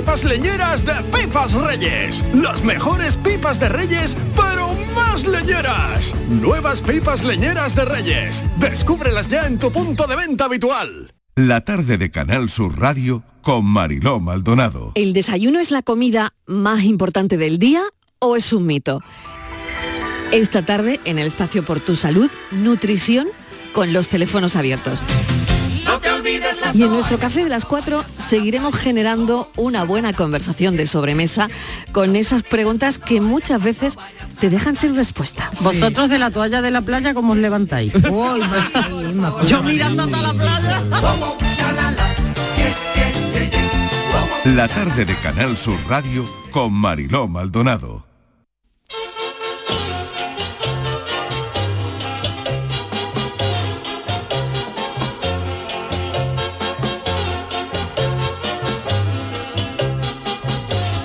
pipas leñeras de Pipas Reyes. Las mejores pipas de Reyes, pero más leñeras. Nuevas pipas leñeras de Reyes. Descúbrelas ya en tu punto de venta habitual. La tarde de Canal Sur Radio con Mariló Maldonado. ¿El desayuno es la comida más importante del día o es un mito? Esta tarde, en el espacio Por Tu Salud, nutrición con los teléfonos abiertos. Y en nuestro café de las 4 seguiremos generando una buena conversación de sobremesa con esas preguntas que muchas veces te dejan sin respuesta. Vosotros de la toalla de la playa, ¿cómo os levantáis? Yo mirando hasta la playa. La tarde de Canal Sur Radio con Mariló Maldonado.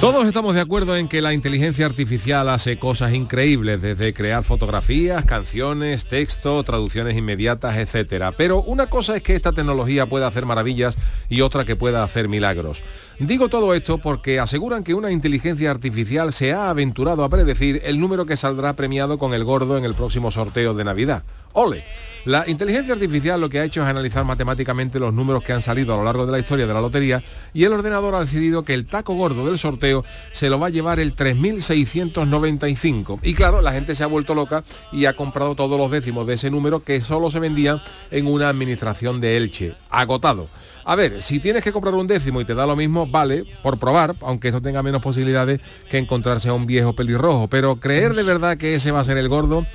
Todos estamos de acuerdo en que la inteligencia artificial hace cosas increíbles, desde crear fotografías, canciones, texto, traducciones inmediatas, etcétera. Pero una cosa es que esta tecnología pueda hacer maravillas y otra que pueda hacer milagros. Digo todo esto porque aseguran que una inteligencia artificial se ha aventurado a predecir el número que saldrá premiado con el gordo en el próximo sorteo de Navidad. ¡Ole! La inteligencia artificial lo que ha hecho es analizar matemáticamente los números que han salido a lo largo de la historia de la lotería y el ordenador ha decidido que el taco gordo del sorteo se lo va a llevar el 3.695. Y claro, la gente se ha vuelto loca y ha comprado todos los décimos de ese número que solo se vendía en una administración de Elche. Agotado. A ver, si tienes que comprar un décimo y te da lo mismo, vale, por probar, aunque eso tenga menos posibilidades que encontrarse a un viejo pelirrojo. Pero creer de verdad que ese va a ser el gordo...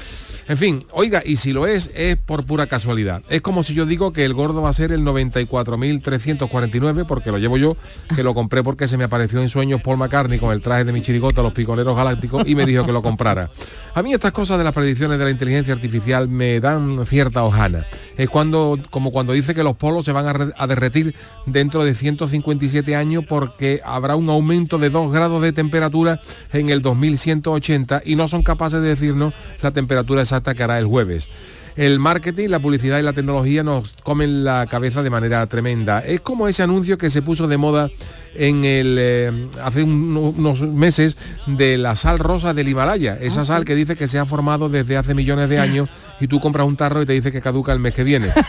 En fin, oiga, y si lo es, es por pura casualidad. Es como si yo digo que el gordo va a ser el 94.349, porque lo llevo yo, que lo compré porque se me apareció en sueños Paul McCartney con el traje de mi chirigota, los picoleros galácticos, y me dijo que lo comprara. A mí estas cosas de las predicciones de la inteligencia artificial me dan cierta hojana. Es cuando, como cuando dice que los polos se van a, a derretir dentro de 157 años porque habrá un aumento de 2 grados de temperatura en el 2180 y no son capaces de decirnos la temperatura exacta que hará el jueves. El marketing, la publicidad y la tecnología nos comen la cabeza de manera tremenda. Es como ese anuncio que se puso de moda en el eh, hace un- unos meses de la sal rosa del Himalaya, esa Ah, sal sí. que dice que se ha formado desde hace millones de años y tú compras un tarro y te dice que caduca el mes que viene.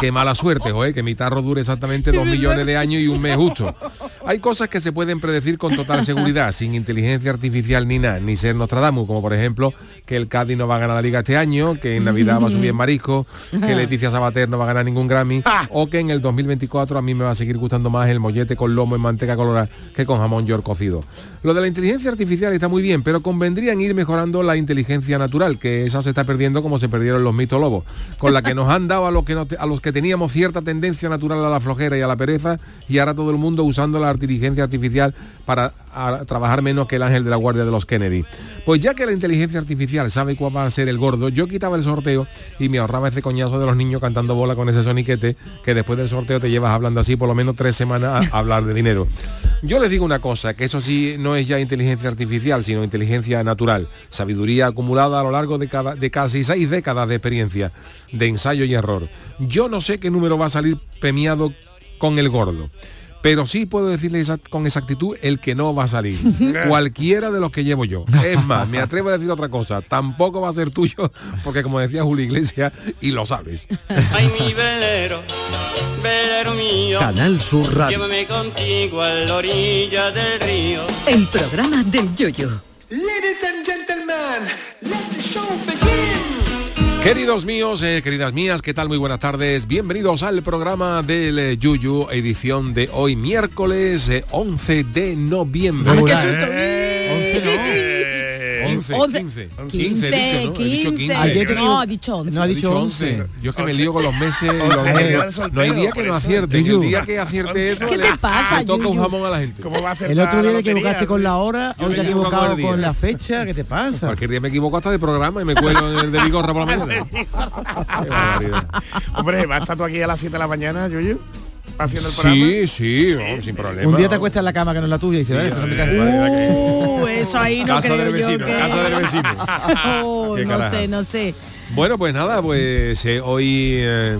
Qué mala suerte, joder, que mi tarro dure exactamente dos millones de años y un mes justo. Hay cosas que se pueden predecir con total seguridad, sin inteligencia artificial ni nada, ni ser Nostradamus, como por ejemplo que el Cádiz no va a ganar la liga este año, que en Navidad va a subir en marisco, que Leticia Sabater no va a ganar ningún Grammy, o que en el 2024 a mí me va a seguir gustando más el mollete con lomo en manteca colorada que con jamón york cocido. Lo de la inteligencia artificial está muy bien, pero convendría en ir mejorando la inteligencia natural, que esa se está perdiendo como se perdieron los mitolobos, con la que nos han dado a los que no a los que teníamos cierta tendencia natural a la flojera y a la pereza y ahora todo el mundo usando la inteligencia artificial para trabajar menos que el ángel de la guardia de los Kennedy. Pues ya que la inteligencia artificial sabe cuál va a ser el gordo, yo quitaba el sorteo y me ahorraba ese coñazo de los niños cantando bola con ese soniquete que después del sorteo te llevas hablando así por lo menos tres semanas a hablar de dinero. Yo les digo una cosa, que eso sí no es ya inteligencia artificial, sino inteligencia natural, sabiduría acumulada a lo largo de, cada, de casi seis décadas de experiencia, de ensayo y error. Yo no sé qué número va a salir premiado con el gordo pero sí puedo decirle con exactitud el que no va a salir. Cualquiera de los que llevo yo. Es más, me atrevo a decir otra cosa, tampoco va a ser tuyo, porque como decía Julio Iglesias, y lo sabes. Ay, mi velero, velero mío. Canal Sur Radio. Llévame contigo a la orilla del río. El programa del yoyo. Queridos míos, eh, queridas mías, ¿qué tal? Muy buenas tardes. Bienvenidos al programa del eh, Yuyu, edición de hoy miércoles eh, 11 de noviembre. Ay, qué Eh, susto. eh, 11, no. 11, 11, 15. 15, 15, he dicho, ¿no? He dicho 15. Ayer te- No, ha dicho 11. No, ha dicho 11. Yo es que me lío con los meses. no hay día que no eso. acierte. Y el Yuyu. día que acierte eso, ¿Qué te pasa, le toca un jamón a la gente. ¿Cómo va a ser El otro día te equivocaste con la hora, Yo hoy me te has equivocado con la fecha, ¿qué te pasa? Cualquier día me equivoco hasta de programa y me cuelo en el de Vigorra por la mañana. Hombre, ¿vas a estar tú aquí a las 7 de la mañana, Yuyu? Haciendo el programa. Sí, sí, no, sin problema. Un día te acuestas en la cama que no es la tuya y dices, "Vale, esto no me cae". Uh, eso ahí no Casa creo del yo vecino, que... casa del vecino. Oh, no carajo. sé, no sé. Bueno, pues nada, pues eh, hoy... eh,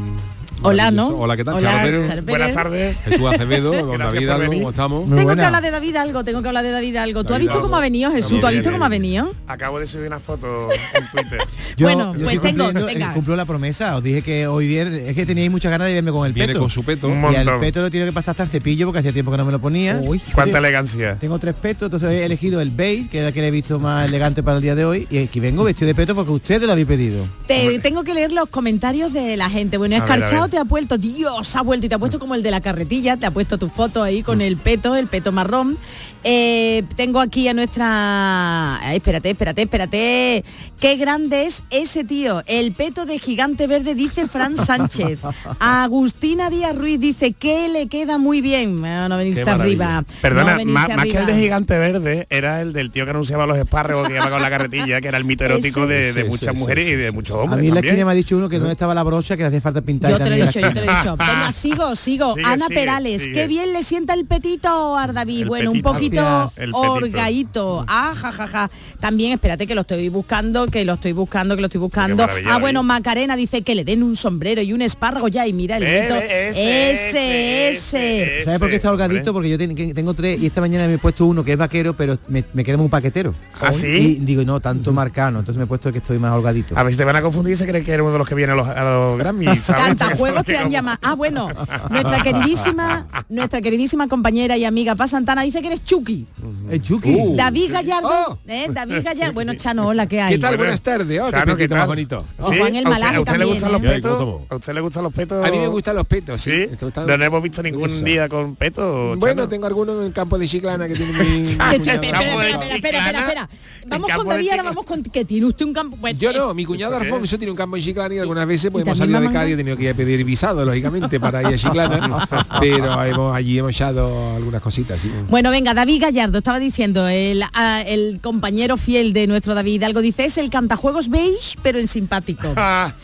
Hola, ¿no? Hola, ¿qué tal? Hola, Charo Pérez, Charo Pérez. Buenas tardes. Jesús Acevedo, don David Algo. ¿cómo estamos? Muy tengo buena. que hablar de David algo, tengo que hablar de David algo. ¿Tú has visto cómo ha venido Jesús? Bien, ¿Tú has visto bien, cómo ha venido? Acabo de subir una foto en Twitter. Yo, Bueno, yo pues tengo- venga. eh, cumplo la promesa. Os dije que hoy viernes, es que teníais muchas ganas de verme con el Viene peto. con su peto. Un y al peto lo tiene que pasar hasta el cepillo porque hacía tiempo que no me lo ponía. Uy. Cuánta elegancia. Tengo tres petos, entonces he elegido el beige, que era el que le he visto más elegante para el día de hoy. Y aquí vengo vestido de peto porque ustedes lo habéis pedido. Te, tengo que leer los comentarios de la gente. Bueno, Escarchado te ha puesto, Dios, ha vuelto y te ha puesto como el de la carretilla, te ha puesto tu foto ahí con el peto, el peto marrón. Eh, tengo aquí a nuestra... Ay, espérate, espérate, espérate. Qué grande es ese tío. El peto de gigante verde, dice Fran Sánchez. Agustina Díaz Ruiz dice que le queda muy bien. No venirse maravilla. arriba. Perdona, no venirse más, más que el arriba. de Gigante Verde, era el del tío que anunciaba los espárragos que iba con la carretilla, que era el mito erótico de, de Sí, muchas sí, mujeres sí, y de muchos A hombres mí en la esquina me ha dicho uno que no estaba la brocha, que le hacía falta pintar. Yo te lo he dicho, yo te lo he dicho. Venga, sigo, sigo. Sigue, Ana sigue, Perales, sigue. qué bien le sienta el petito a. El bueno, petito. un poquito Gracias. Orgadito. Ah, ja, ja, ja. También, espérate que lo estoy buscando, que lo estoy buscando, que lo estoy buscando. Ah, bueno, Macarena dice que le den un sombrero y un espárrago ya y mira el grito. ese, ese. ¿Sabes por qué está hombre. holgadito? Porque yo tengo tres y esta mañana me he puesto uno que es vaquero, pero me, me queda muy paquetero. ¿Ah, sí? Y digo, no, tanto marcano. Entonces me he puesto el que estoy más holgadito. A ver si te van a confundir y se cree que eres uno de los que viene a los, a los Grammy. Cantajuegos te han llamado. Ah, bueno, nuestra queridísima, nuestra queridísima compañera y amiga Paz Santana dice que eres Chucky. El Chucky. Uh. David Gallardo, Oh. ¿eh? David Gallardo. Bueno, Chano, hola, ¿qué hay? ¿Qué tal? Buenas tardes. Oh, Chano, qué ¿qué tal? bonito. O Juan el ¿A usted, a le gustan los ¿eh? petos? ¿Cómo? ¿A usted le gustan los petos? A mí me gustan los petos, sí. No, no hemos visto ningún Eso. día con peto. Bueno, Chano. tengo algunos en el campo de Chiclana que tiene mi... Espera, cuñado. espera, espera, espera, espera, Chiclana, espera. Vamos con David, ahora vamos con que tiene usted un campo. Bueno, Yo eh, no, mi cuñado ¿Eso qué Alfonso tiene un campo en Chiclana y algunas veces pues, ¿Y hemos salido de? Cádiz y he tenido que pedir visado, lógicamente, para ir a Chiclana, pero hemos- allí hemos echado algunas cositas. sí. Bueno, venga, David Gallardo, estaba diciendo, el, ah, el compañero fiel de nuestro David algo dice, es el cantajuegos beige, pero en simpático.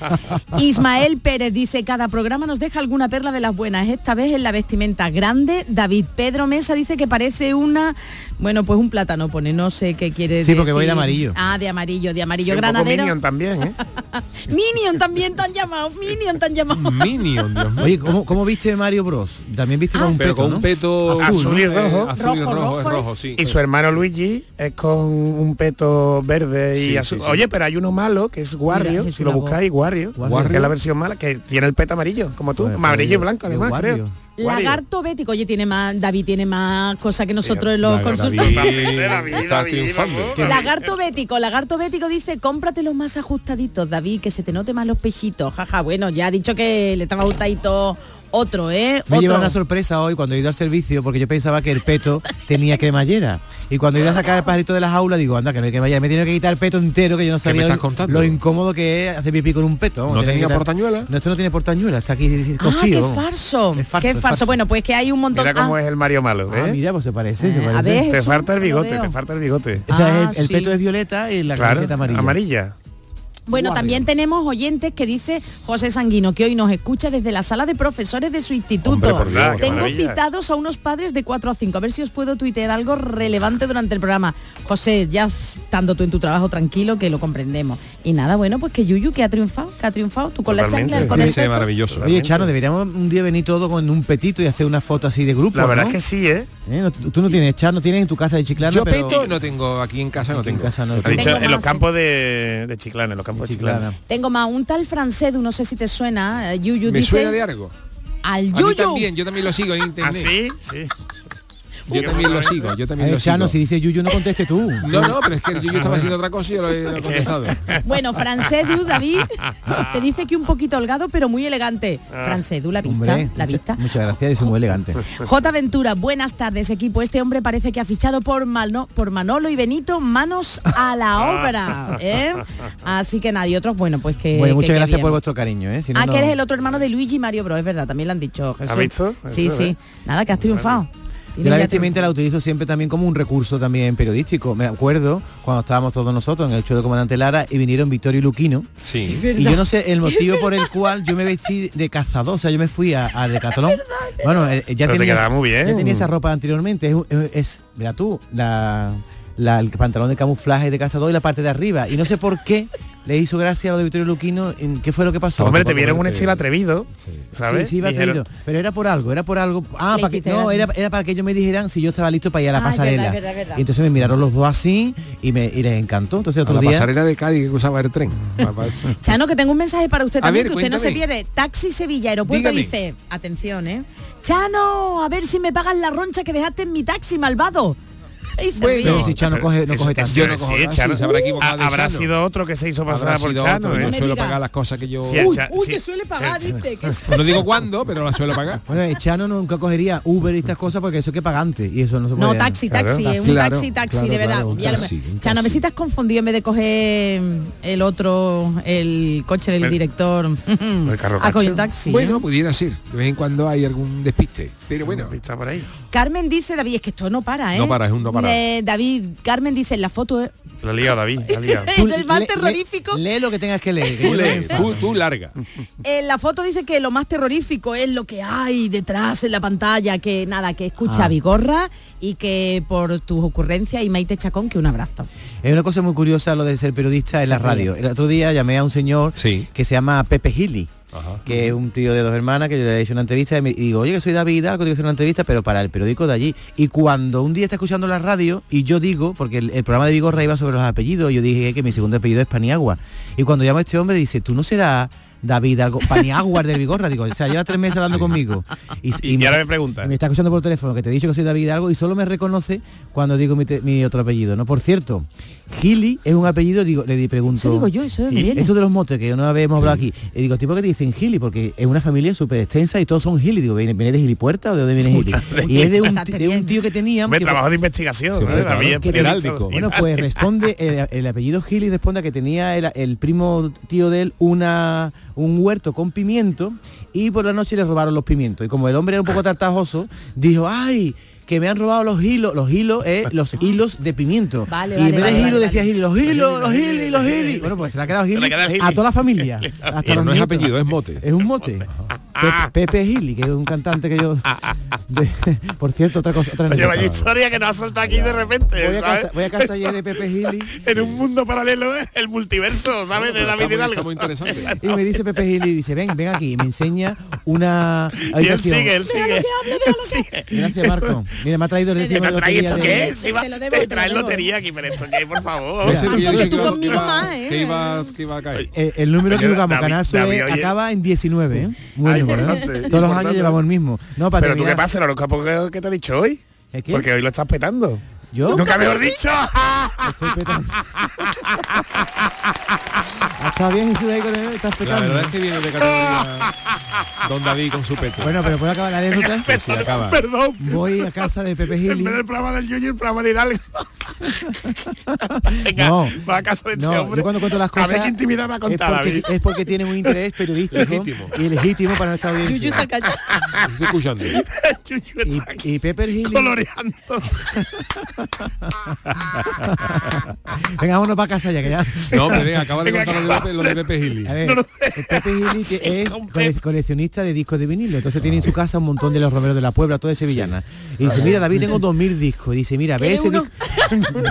Ismael Pérez dice, cada programa nos deja alguna perla de las buenas, esta vez en la vestimenta grande. David Pedro Mesa dice que parece una, bueno, pues un plátano pone, no sé qué quiere decir. Sí, porque voy de amarillo. Ah, de amarillo, de amarillo Sí, un poco granadero. Minion también, ¿eh? Minion también te han llamado, Minion te han llamado. Minion, Dios mío. Oye, ¿cómo, cómo viste Mario Bros? También viste con un Pero peto, con ¿no? un peto Azul y eh, rojo. azul y Rojo, rojo, es rojo rojo, es- sí. Y su hermano Luigi es con un peto verde y Sí, azul. sí, sí. Oye, pero hay uno malo que es Wario, Mira, si lo buscáis, Wario, Wario. que es la versión mala, que tiene el peto amarillo, como tú, amarillo y blanco además, Wario. creo. Lagarto bético, oye, tiene más, David tiene más cosas que nosotros en los. David. Lagarto bético, lagarto bético dice, cómprate los más ajustaditos, David, que se te note más los pechitos. Jaja, bueno, ya ha dicho que le estaba ajustadito otro, ¿eh? Me lleva Otro. una sorpresa hoy cuando he ido al servicio porque yo pensaba que el peto tenía cremallera. Y cuando he ido a sacar el pajarito de la jaula digo, anda, que no hay cremallera. Me tiene que quitar el peto entero que yo no sabía lo, incómodo que es hacer pipí con un peto. ¿No tenía quitar- portañuela? No, esto no tiene portañuela, está aquí Ah, cosido. qué vamos. farso. Es farso, qué es farso. farso. Bueno, pues que hay un montón. Mira cómo Ah, es el Mario Malo, Ah, ¿eh? mira, pues se parece, se Eh, a parece. ver, te falta el bigote, te falta el bigote. O sea, Ah, el, el sí. peto es violeta y la Claro, camiseta amarilla. amarilla. Bueno, Guardia. también tenemos oyentes que dice José Sanguino, que hoy nos escucha desde la sala de profesores de su instituto. Hombre, por Dios, Tengo citados a unos padres de 4 a 5. A ver si os puedo tuitear algo relevante durante el programa. José, ya estando tú en tu trabajo tranquilo, que lo comprendemos. Y nada, bueno, pues que Yuyu, que ha triunfado, que ha triunfado. Tú con Totalmente. la chancla, con el peto. maravilloso. Oye, Chano, deberíamos un día venir todo con un petito y hacer una foto así de grupo. La verdad ¿no? es que sí, ¿eh? ¿Eh? No, tú no tienes, Chano, tienes en tu casa de Chiclana, Yo pero... peto no tengo, aquí en casa no Aquí en tengo. casa no tengo. dicho Tengo en los campos de, de Chiclana, en los campos Chiclana. Chiclana. Tengo más un tal Francedu, no sé si te suena. eh, Yuyu ¿Me dice suena de algo? al A mí Yuyu. también, yo también lo sigo en ¿Ah, internet. sí? Sí. Yo también lo sigo, yo también Eh, lo Chano, sigo. si dice Yuyu, no conteste tú. No, no, pero es que yo, yo estaba haciendo otra cosa y yo lo he, lo he contestado. Bueno, Francedu, David, te dice que un poquito holgado, pero muy elegante. Francedu, la vista, Hombre, la mucha- vista. muchas gracias, es muy elegante. J. Ventura, buenas tardes equipo. Este hombre parece que ha fichado por, Malno- por Manolo y Benito, manos a la obra. ¿eh? Así que nadie otros, bueno, pues que... Bueno, muchas que gracias bien. por vuestro cariño, ¿eh? Si no, ah, no- que eres el otro hermano de Luigi y Mario Bros, es verdad, también lo han dicho. Jesús. visto? Sí, Eso, sí. ¿eh? Nada, que has triunfado. Yo la vestimenta la utilizo siempre también como un recurso también periodístico. Me acuerdo cuando estábamos todos nosotros en el show de Comandante Lara y vinieron Victorio y Luquino. Sí. Y yo no sé el motivo por el cual yo me vestí de cazador, o sea, yo me fui a, a Decathlon. Bueno, eh, ya Pero te tenía, quedaba muy bien. ya tenía esa ropa anteriormente. Es, es, es- mira tú, la, la- el pantalón de camuflaje de cazador y la parte de arriba. Y no sé por qué le hizo gracia a lo de Victorio Luquino. en- ¿Qué fue lo que pasó? Hombre, te vieron un estilo atrevido, ¿sabes? Sí, sí, iba Dijeron, atrevido. Pero era por algo, era por algo. Ah, para que, no, era, para que ellos me dijeran si yo estaba listo para ir a la Ah, pasarela. verdad, verdad, verdad. Y entonces me miraron los dos así y, me, y les encantó. Entonces A otro la día... pasarela de Cádiz que cruzaba el tren. Chano, que tengo un mensaje para usted A también, ver, que usted no se pierde. Taxi Sevilla, aeropuerto Dígame. dice, atención, ¿eh? Chano, a ver si me pagan la roncha que dejaste en mi taxi, malvado. Y se Bueno, ríe. Pero si Chano Pero coge, no coge tanto. Yo no sí, cojo taxi, Chano. se habrá equivocado de Habrá Chano. sido otro que se hizo pasar por Chano, otro, ¿eh? no me suelo diga. pagar las cosas que yo... Sí, Uy, uy, sí, que suele pagar, sí, dice. que- No digo cuándo, pero las suelo pagar. Bueno, Chano nunca cogería Uber y estas cosas porque eso que pagar antes y eso no se puede. No, taxi, taxi, un Claro, taxi, taxi, claro, de verdad. Chano, a ver taxi. si te has confundido en vez de coger el otro, el coche del El- director. el carro taxi. Bueno, pudiera ser. De vez en cuando hay algún despiste. Pero bueno, Está por ahí. Carmen dice, David, es que esto no para, ¿eh? No para, es un no parar. David, Carmen dice en la foto, ¿eh? La ha liado, David, la liado. El más lee- terrorífico. Lee, lee lo que tengas que leer. que tú lee, larga. En la foto dice que lo más terrorífico es lo que hay detrás en la pantalla, que nada, que escucha Ah. a Vigorra y que por tus ocurrencias y Maite Chacón, que un abrazo. Es una cosa muy curiosa lo de ser periodista en la radio. El otro día llamé a un señor Sí. que se llama Pepe Gili. Que es un tío de dos hermanas que yo le he hecho una entrevista y, y digo, oye, que soy David Hidalgo, tengo que hacer una entrevista, pero para el periódico de allí. Y cuando un día está escuchando la radio y yo digo, porque el, el programa de Vigorra iba sobre los apellidos, yo dije que mi segundo apellido es Paniagua. Y cuando llamo a este hombre dice, tú no serás David algo, Paniagua del Vigorra, digo, o sea, lleva tres meses hablando conmigo. Y, me- ahora me pregunta. me está escuchando por teléfono que te he dicho que soy David algo y solo me reconoce cuando digo mi, te- mi otro apellido, ¿no? Por cierto, Gili es un apellido, digo, le di pregunto. Eso digo yo, eso de Y viene. Esto de los motes que vez hemos hablado aquí. Y digo, ¿tipo que te dicen Gili? Porque es una familia súper extensa y todos son Gili. Digo, ¿viene, viene de Gilipuerta o de dónde viene Gili? y es de un, de tío que teníamos. Me que- trabajo de investigación, Sí, ¿no? claro, es que periodista. heráldico. bueno, pues responde, el, el apellido Gili responde a que tenía el, el primo tío de él una, un huerto con pimiento y por la noche le robaron los pimientos. Y como el hombre era un poco tartajoso, dijo, ay, que me han robado los hilos, los hilos, eh, los hilos de pimiento. Vale, y vale, en vez vale, de hilo vale, decía. Gili, los hilos, los hilos, los hilos. Bueno, pues se le ha quedado Gili. a toda la familia. hasta los no es apellido, es mote. Es un mote. Pepe, Pepe Gili, que es un cantante que yo... de- por cierto, otra cosa... Otra Oye, vaya historia que nos ha soltado aquí de repente, Voy a ¿sabes? casa, voy a casa ya de Pepe Gili En un mundo paralelo, ¿eh? el multiverso, ¿sabes? de David Hidalgo. muy interesante. y me dice Pepe Gili, dice, ven, ven aquí, y me enseña una Y él habitación. sigue, él sigue. sigue. Gracias, Marco. Mira, me ha traído el ¿Te décimo de trae lotería esto qué es? Te lo debo, Te te traes lotería aquí, pero esto qué, por favor. Tú conmigo más, ¿eh? que iba, que iba a caer. Eh, el número que jugamos, oye. acaba en 19, ¿eh? Número, ¿eh? Todos los años llevamos el mismo. No, para Pero tú qué pasa, el horóscopo que, te ha dicho hoy. ¿El qué? Porque hoy lo estás petando. Yo Nunca mejor dicho. estoy petando. Está bien Jesús ahí con él, está La verdad es que viene de categoría Don David con su peto. Bueno, pero puedo acabar la anécdota. Sí, sí, acaba. Perdón. Voy a casa de Pepe En Gili. vez del programa del Yoyo, el programa de Hidalgo. Venga, No, va a casa de este no, hombre. yo cuando cuento las A cosas ver qué intimidad me ha es contado, porque, David. es porque tienen un interés periodístico Legítimo. y legítimo para nuestra Yuyu audiencia. está callado. Estoy escuchando. Yuyu está Y, y Pepe Gili. coloreando. Venga, vámonos para casa ya que ya. No, pero venga, acaba de contar de Pepe, lo de Pepe Gili. A ver, el Pepe Gili que es cole- coleccionista de discos de vinilo, entonces tiene en su casa un montón de los romeros de la Puebla, todo de sevillana. Y dice, mira David, tengo 2000 discos. Y dice, mira, ve ¿Quieres ese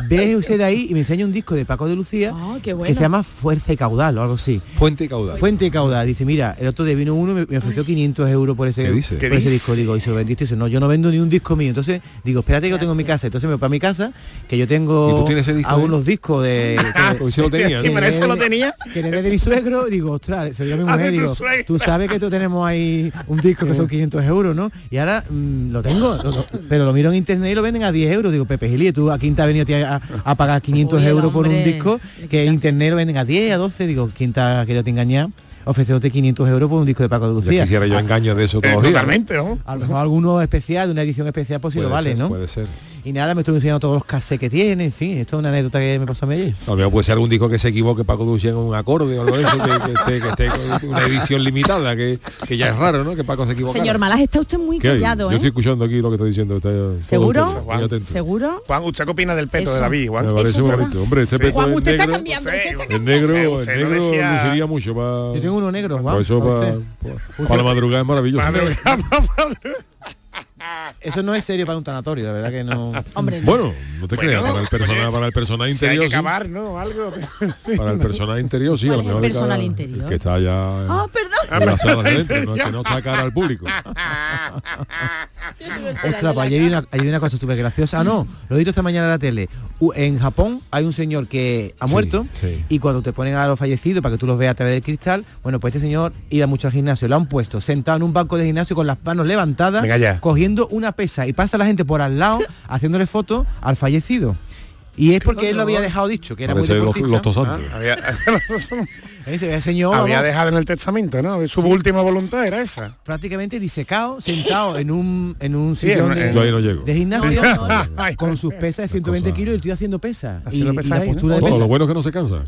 ve ese de ahí y me enseña un disco de Paco de Lucía Ah, qué que se llama Fuerza y Caudal o algo así. Fuente y caudal. Fuente y caudal. Dice, mira, el otro día vino uno y me, me ofreció 500 euros por ese, ¿Qué dice? por ¿Qué ese dice? disco. Digo, y se lo vendiste. Dice, no, yo no vendo ni un disco mío. Entonces, digo, espérate que lo tengo en mi casa. Entonces me voy para mi casa, que yo ¿Y tengo tú tienes ese disco ahí? algunos discos de... que- lo tenía, Sí, ¿no? pero eso lo tenía. que heredé de mi suegro, digo, ostras, se lo dio a mi Ah, mujer, digo, tú sabes que tú tenemos ahí un disco que son 500 euros, ¿no? Y ahora mm, lo tengo, lo- lo- pero lo miro en internet y lo venden a 10 euros. Digo, Pepe Gili, tú aquí te has venido a, a, a pagar 500 Uy, euros por un disco que en internet lo venden a 10, a 12. Digo, ¿quién te ha querido te engañar? Ofreciéndote 500 euros por un disco de Paco de Ya Lucía. quisiera yo engaños de eso Eh, totalmente, ¿no? A lo mejor alguno especial, de una edición especial, pues sí lo vale, ser, ¿no? Puede ser. Y nada, me estuve enseñando todos los cassettes que tiene, en fin, esto es una anécdota que me pasó a mí ayer. A mejor puede ser algún disco que se equivoque Paco Ducía en un acorde o algo de eso, que, que esté, que esté con una edición limitada, que, que ya es raro, ¿no? Que Paco se equivoque. Señor Malas, está usted muy callado, Yo estoy ¿eh? escuchando aquí lo que está diciendo. Está ¿Seguro? atento, atento. ¿Seguro? Juan, ¿usted qué opina del peto de Eso. David, Juan? Me parece Juan. bonito. Hombre, este Sí. peto Juan, usted está negro, cambiando. Sí, usted está el cambiando. negro, Usted el negro decía- luciría mucho para... Yo tengo uno negro, Juan. eso para para, para la madrugada es maravilloso. Eso no es serio para un tanatorio, la verdad que no. Hombre, Bueno, no te Bueno, creas, para el personal, oye, para el personal Si hay interior que sí. ¿no? Algo. Para el personal interior sí, a ¿Cuál lo es el mejor de personal cara- interior? el que está allá Ah, perdón. en la sala de dentro, no, que no está cara al público. Ostras, pues ayer hay una, hay una cosa súper graciosa. Ah, no, lo he visto esta mañana en la tele. En Japón hay un señor que ha muerto sí. y cuando te ponen a los fallecidos para que tú los veas a través del cristal, bueno, pues este señor iba mucho al gimnasio, lo han puesto sentado en un banco de gimnasio con las manos levantadas, Venga una pesa y pasa la gente por al lado haciéndole fotos al fallecido. Y es porque él lo había dejado dicho, que era muy Parece los, deportista. los tosantes. Había, señor había vamos, dejado en el testamento, ¿no? Su última voluntad era esa. prácticamente disecado, sentado en un en un Sí, sillón en- de, en- no gimnasio No, con sus pesas de 120 cosa. kilos y el tío haciendo pesas. Y, la ahí, ¿no? postura de pesa. lo bueno es que no se cansa.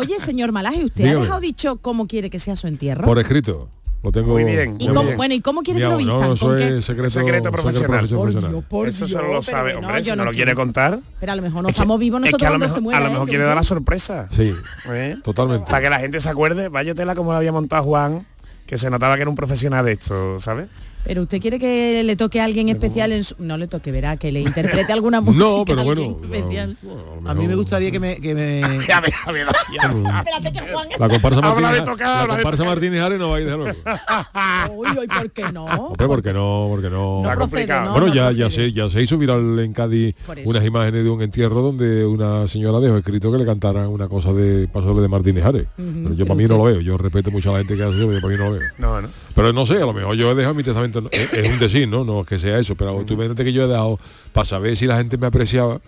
Oye, señor Malaje, ¿usted Dígame. ha dejado dicho cómo quiere que sea su entierro? Por escrito. Lo tengo. Muy bien, ¿Y muy cómo, bien. bueno, ¿y cómo quiere que lo vistan? No, secreto, Secreto profesional. profesional. Eso solo lo sabe, no, hombre, yo si no no lo quiere contar. Pero a lo mejor no Es que- estamos vivos es que nosotros a lo mejor, se muera. a lo ¿eh? mejor Yo quiere dar la sorpresa. Sí, ¿eh? totalmente. Para que la gente se acuerde, váyatela como la había montado Juan, que se notaba que era un profesional de esto, ¿sabes? Pero usted quiere que le toque a alguien especial en su... No le toque, verá, que le interprete alguna música No, pero a alguien bueno. especial. no, bueno, A mí me gustaría que me, que ve, ya. Espérate que Juan... La comparsa Habla Martínez, de tocar, la comparsa. Martínez Ares no va a ir de. Uy, uy, ¿por qué no? Hombre, porque no, porque no. Está procede, complicado. ¿no? bueno, no ya, ya se, ya se hizo viral en Cádiz Por unas imágenes de un entierro donde una señora dejó escrito que le cantaran una cosa de paso de Martínez Ares. Pero yo para mí no lo veo. Yo respeto mucho a la gente que hace eso, pero yo para mí no lo veo. No, no. Pero no sé, a lo mejor yo he dejado mi testamento, no- es, es un decir, ¿no? No es que sea eso, pero tú imagínate que yo he dejado, para saber si la gente me apreciaba,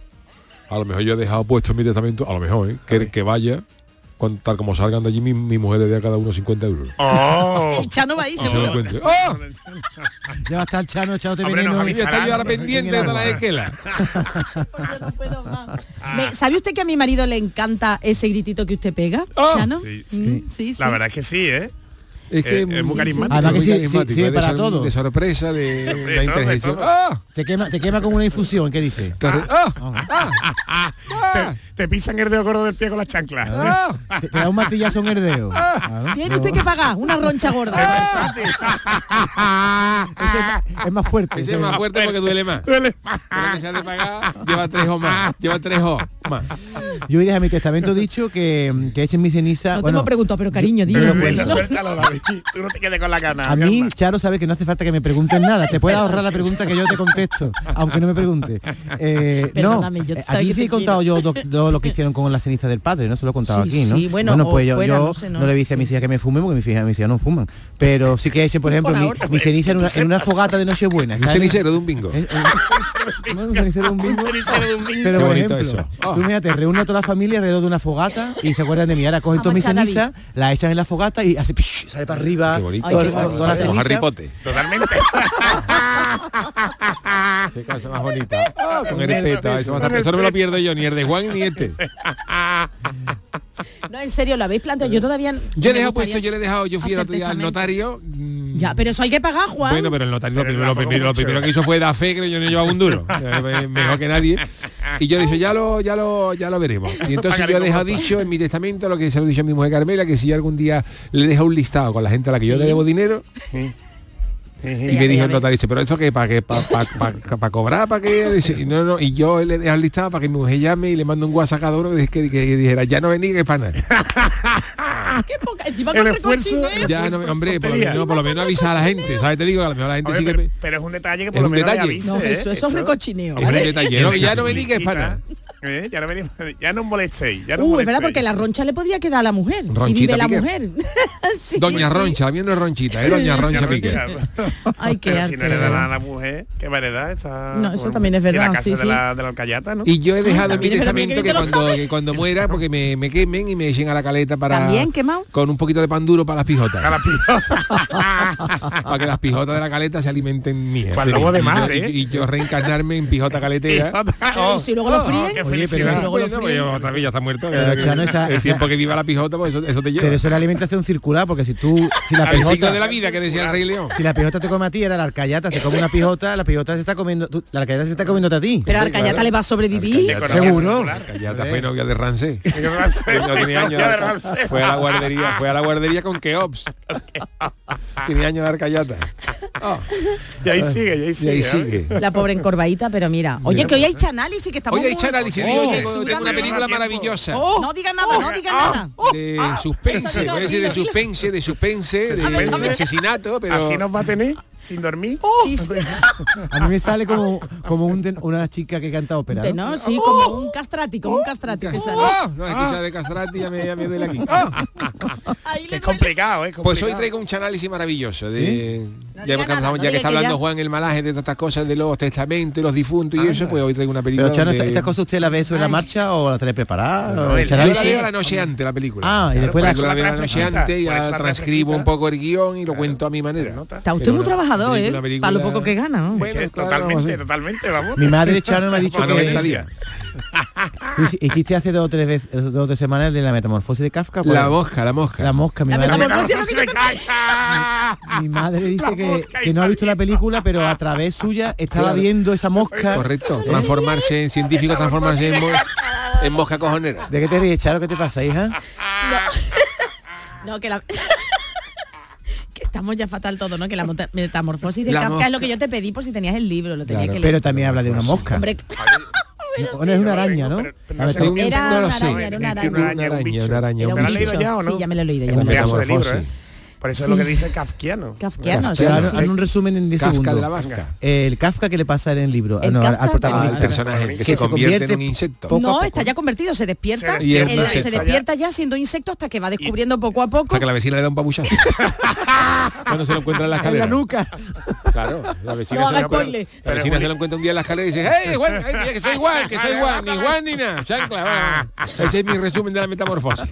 a lo mejor yo he dejado puesto en mi testamento, a lo mejor, ¿eh? que, que vaya, tal como salgan de allí, mi, mi mujer le dé a cada uno 50 euros. Oh. El Chano va ahí lo seguro. ¡Ah! ya va a estar Chano está yo ahora pendiente de la esquela. Porque no puedo más. Me- ¿Sabe usted que a mi marido le encanta ese gritito que usted pega, Ah. Chano? Sí, Mm, sí, sí. La verdad es que sí, ¿eh? Es que Eh, es muy carismático. Además que muy sí, carismático, de para sor- todo. De sorpresa, de de de interjección. ¡Ah! Te quema, te quema con una infusión, ¿qué dice? Te ¡Ah! Te, te pisan el dedo gordo del pie con las chanclas. Te, te da un martillazo en el dedo. Tiene usted que pagar una roncha gorda. Ese es más- es más fuerte. Ese es más fuerte porque duele más. Duele. Que se de pagar, lleva tres o más. Lleva tres o más. Yo voy a dejar mi testamento dicho que, que echen mi ceniza. No te bueno, hemos preguntado, pero cariño, dilo. Venga, dilo. suéltalo, David. Tú no te quedes con la gana. A mí, Charo, sabe que no hace falta que me pregunten nada. Te puedes ahorrar la pregunta que yo te contesto, aunque no me pregunte. Eh, no, yo eh, aquí sí he contado yo do- todo lo que hicieron con la ceniza del padre, ¿no? Se lo he contado Sí, aquí, ¿no? sí, bueno, o pues yo, fuera, yo no sé, ¿no? le dije a mis hijas que me fumen porque mis hijas, mis hijas no fuman. Pero sí que he hecho, por ejemplo, Por mi, ahora, mi ceniza en una, en una fogata de Nochebuena. Un cenicero de un bingo. Eh, eh, bueno, un cenicero de un bingo. Pero por ejemplo, tú mírate, reúne a toda la familia alrededor de una fogata y se acuerdan de mí. Ahora cogen toda mi Vamos, Chanavi. ceniza, la echan en la fogata y hace sale para arriba. Qué bonito. toda la Como. Harry Potter. Totalmente. Qué casa más bonita. Con el respeto. Eso, eso no me lo pierdo yo, ni el de Juan ni este. No, en serio, lo habéis planteado. Yo todavía. Yo he dejado puesto, yo le he dejado, yo fui el otro día al notario. mm, Ya, pero eso hay que pagar, Juan. Bueno, pero el notario lo Pero primero, lo primero, lo primero que hizo fue dar fe, que yo no llevaba un duro. Eh, Mejor que nadie. Y yo le dije, ya lo, ya lo, ya lo veremos. Y entonces yo he dejado dicho en mi testamento lo que se lo he dicho a mi mujer Carmela, que si yo algún día le dejo un listado con la gente a la que yo le debo dinero, y me dijo el notario, dice, pero esto que para que para para cobrar, para que y no, no, y yo le dejo listado para que mi mujer llame y le mando un WhatsApp a cada uno que, que, que dijera, ya no vení que es pana. Qué poca. El esfuerzo-. Ya no, hombre, por menos, por lo menos avisar a la gente, ¿sabes? Te digo, a lo mejor la gente Hombre, sí que... pero, pero es un detalle que por lo menos le detalle. avise, No, ¿eh? eso, eso es recochineo. Es un detalle, no, que ya no vení que es pana. ¿Eh? Ya no venís, ya no molestéis, ya no Uh, es verdad, porque la roncha le podía quedar a la mujer. si Ronchita vive la Piquer. mujer. Sí, Doña sí. Roncha, la es Ronchita, es Doña Roncha Piqué. Ay, qué Pero si no dan a la mujer, qué variedad está. No, eso también es verdad, Si la casa sí, de, sí. La, de la alcayata, ¿no? Y yo he dejado en mi testamento que cuando, que cuando muera, porque me, me quemen y me echen a la caleta para... ¿También quemado? Con un poquito de pan duro para las pijotas. A la pijota. para que las pijotas de la caleta se alimenten. Cual lobo de Y yo- mar, y, ¿eh? y yo reencarnarme en pijota caletera. ¿y si luego lo fríen? qué Oye, pero-. Si luego lo pues fríen. yo otra vez ya está muerto. Pero, que- Chano, esa- el esa- tiempo que viva la pijota, pues eso, eso te lleva. Pero eso es la alimentación circular, porque si tú, si la ciclo pijota, de la vida que decía el Rey León. si la pijota te come a ti, era la arcayata, se come una pijota, la pijota se está comiendo, tú- la arcayata se está comiéndote a ti. Pero a Arcayata le va a sobrevivir. Seguro. circular. Callata fue novia de Rancé. No años. Rancés. Fue a la guardería, fue a la guardería con Keops. Tiene años de Arcayata. Y ahí sigue, y ahí Y sigue. ahí ¿eh? sigue. La pobre encorvadita, pero mira. Oye, que hoy hay análisis, que estamos... Oye, hay muy- análisis. Oh, tengo, una película maravillosa. No diga nada, no diga nada. De suspense, Dilo, voy a decir de suspense, de suspense, de, suspense. de asesinato, pero Así nos va a tener, sin dormir. Sí, sí. A mí me sale como, como un ten- una chica que canta ópera. ¿no? Sí, como un castrati, como un castrati que sale. ¡Oh! No, es que esa de Castrati ya me, ya me duele aquí. Ahí le Es complicado, ¿eh? Pues hoy complicado. traigo un análisis maravilloso de ya, que, nada, estamos- no ya que diga está que hablando ya- Juan el malaje de todas estas cosas de los testamentos y los difuntos y eso, pues hoy traigo una película. Pero Chano, donde- ¿esta- ¿estas cosas usted las ve sobre la marcha o las trae echa yo la veo la noche antes la película. Ah, y Claro, después la... la veo la noche antes, ya la transcribo un poco el guion y lo cuento a mi manera. Está usted muy trabajador, ¿eh? Para lo poco que gana. ¿no? Bueno, totalmente, totalmente, vamos. Mi madre Chano me ha dicho A 90 que hiciste hace dos o tres veces, dos o tres semanas de la metamorfosis de Kafka. ¿cuál La mosca, la mosca. La mosca. Mi La madre, metamorfosis lo mi madre dice que, que no ha visto la película, pero a través suya estaba Claro. viendo esa mosca. Correcto. Transformarse en científico, transformarse en, mo- en mosca cojonera. ¿De qué te ríes, Charo? ¿Qué te pasa, hija? No, que la... que estamos ya fatal todo, ¿no? Que la metamorfosis de La Kafka mosca. es lo que yo te pedí por si tenías el libro, lo tenía Claro. que leer. Pero también habla de una mosca. Hombre, No, no es una araña, ¿no? Pero- pero Era lo una araña, era una araña. Una araña, un araña, bicho. una araña, Era un ¿Me un has leído ya o no? Sí, ya me lo he leído. ya me lo he leído. ¿Eh? Por eso Sí. es lo que dice kafkiano. Kafkiano, sí, haz- sí. haz un resumen en 10 Kafka segundos. de la vasca. El Kafka que le pasa en el libro, El no, al- Kafka al que- protagonista. El personaje que, Que se se convierte, convierte en un insecto. poco No, está ya convertido, se despierta, Se el- despierta ya siendo insecto hasta que va descubriendo poco a O poco. sea, que la vecina le da un papuchazo. Cuando se lo encuentra en la En escalera. la nuca. Claro, la vecina, No se, lo, encuentra- la vecina se lo encuentra un día en la escalera y dice, ¡Hey, Juan! hey, que soy Juan! ¡Que soy Juan! ¡Ni Juan ni nada! ¡Chancla! va". Ese es mi resumen de la metamorfosis.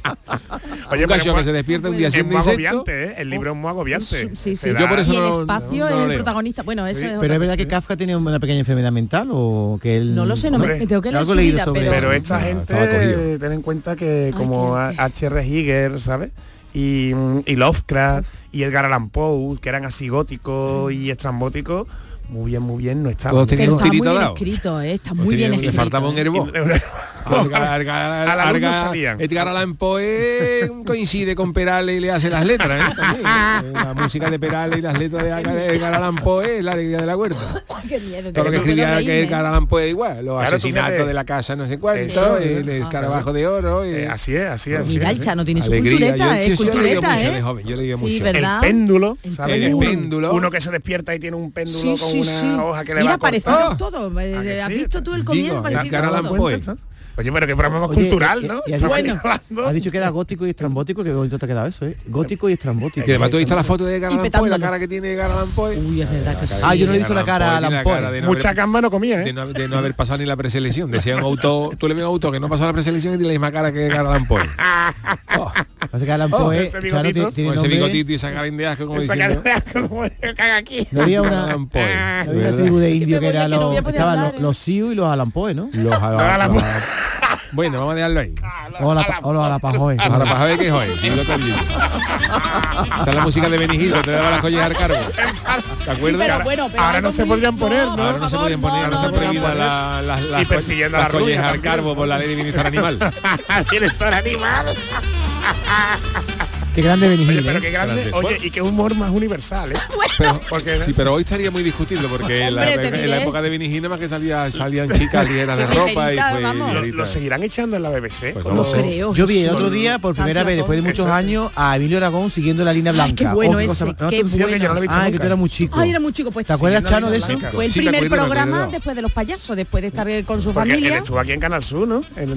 Oye, un pero gallo es que se despierta un día Es siendo insecto. ¿Eh? El libro es muy agobiante. Sí, sí. Da- Yo por eso y el no- espacio no- no es el protagonista. Bueno, eso Sí, es Pero es verdad que Kafka tenía una pequeña enfermedad mental o que él... No lo sé, no me- tengo que leer su vida, sobre pero- esta No, gente, estaba ten en cuenta que como H.R. Giger, ¿sabes? Y, y Lovecraft y Edgar Allan Poe, que eran así góticos y estrambóticos, muy bien, muy bien, no estaban. Todos muy tirito bien dado. escrito, ¿eh? está muy bien escrito. Le faltaba un ¿eh? herbo. Edgar, Allan Poe coincide con Perales y le hace las letras, ¿eh? También. La música de Perales y las letras de Edgar- Allan Poe es la alegría de la huerta. Qué miedo. Todo lo que escribía que. Edgar Allan Poe igual, los Claro, asesinatos de la casa no sé cuánto, Eso, el eh, escarabajo de oro, y- Eh, así es, así es. Mira, el Chano tiene su Alegría. cultureta, Yo- es sí, yo leía cultureta, ¿eh? joven, yo leía Sí, mucho. El péndulo, El ¿sabes? El Un- péndulo. Uno que se despierta y tiene un péndulo Sí, con sí, una sí. hoja que le Mira, va a cortar. parecidos todos. Eh, ¿A que ¿Has visto tú el Digo, comienzo? Edgar Allan todo. Poe. Oye, pero qué programa más Oye, cultural, ¿no? y- y has dicho- Bueno. Has dicho que era gótico y estrambótico, que bonito te ha quedado eso, ¿eh? Gótico y estrambótico. Que además tú has visto la foto de Allan Poe, la cara que tiene Edgar Allan Poe. Uy, es verdad que sí. Ah, yo no le he visto la cara a Poe no Mucha gamba no comía, de ¿eh? no, de no haber pasado ni la preselección. Decía un auto, tú le ves un auto que no pasó la preselección y tiene la misma cara que Edgar Allan Poe. Oh, Pasa que Alan Oh, Poe, bigotito. tiene- ese bigotito y esa cara de asco como Esa diciendo. como caga aquí. No había una, tribu de me indios que era a los, estaban los, ¿eh? los Sioux y los Alan Poe, ¿no? Los Allan Poe. Bueno, vamos a dejarlo ahí. O la, o los Alapajoe. Ahora para ver qué es hoy. Dilo tú al niño. Está la música de que te daba las collejas al cargo. ¿Te acuerdas? pero bueno, pero ahora no se podrían poner, ¿no? Ahora no se podían poner, ahora no, se la- las las las la collejas al carbo por la ley de bienestar animal. Bienestar animal. Qué grande Benny Oye, pero ¿eh? qué grande. Grande. Oye, y qué humor más universal, ¿eh? Pero, Porque sí, pero hoy estaría muy discutible porque en, la, en época de Benny Hill nada más que salía, salían chicas ligeras de ropa y fue lo, seguirán echando en la BBC. Pues ¿O no lo no? sé. creo. Yo vi el otro día, por primera vez, después de muchos Exacto. años, a Emilio Aragón siguiendo la línea blanca. qué bueno Oh, ese, ¿no qué que yo no lo he visto Ah, que nunca. tú eras muy chico. Ay, era muy chico, pues ¿Te acuerdas, Chano, de eso? blanca. Fue el primer programa después de los payasos, después de estar con su Porque él familia. estuvo aquí en Canal Sur, ¿no? En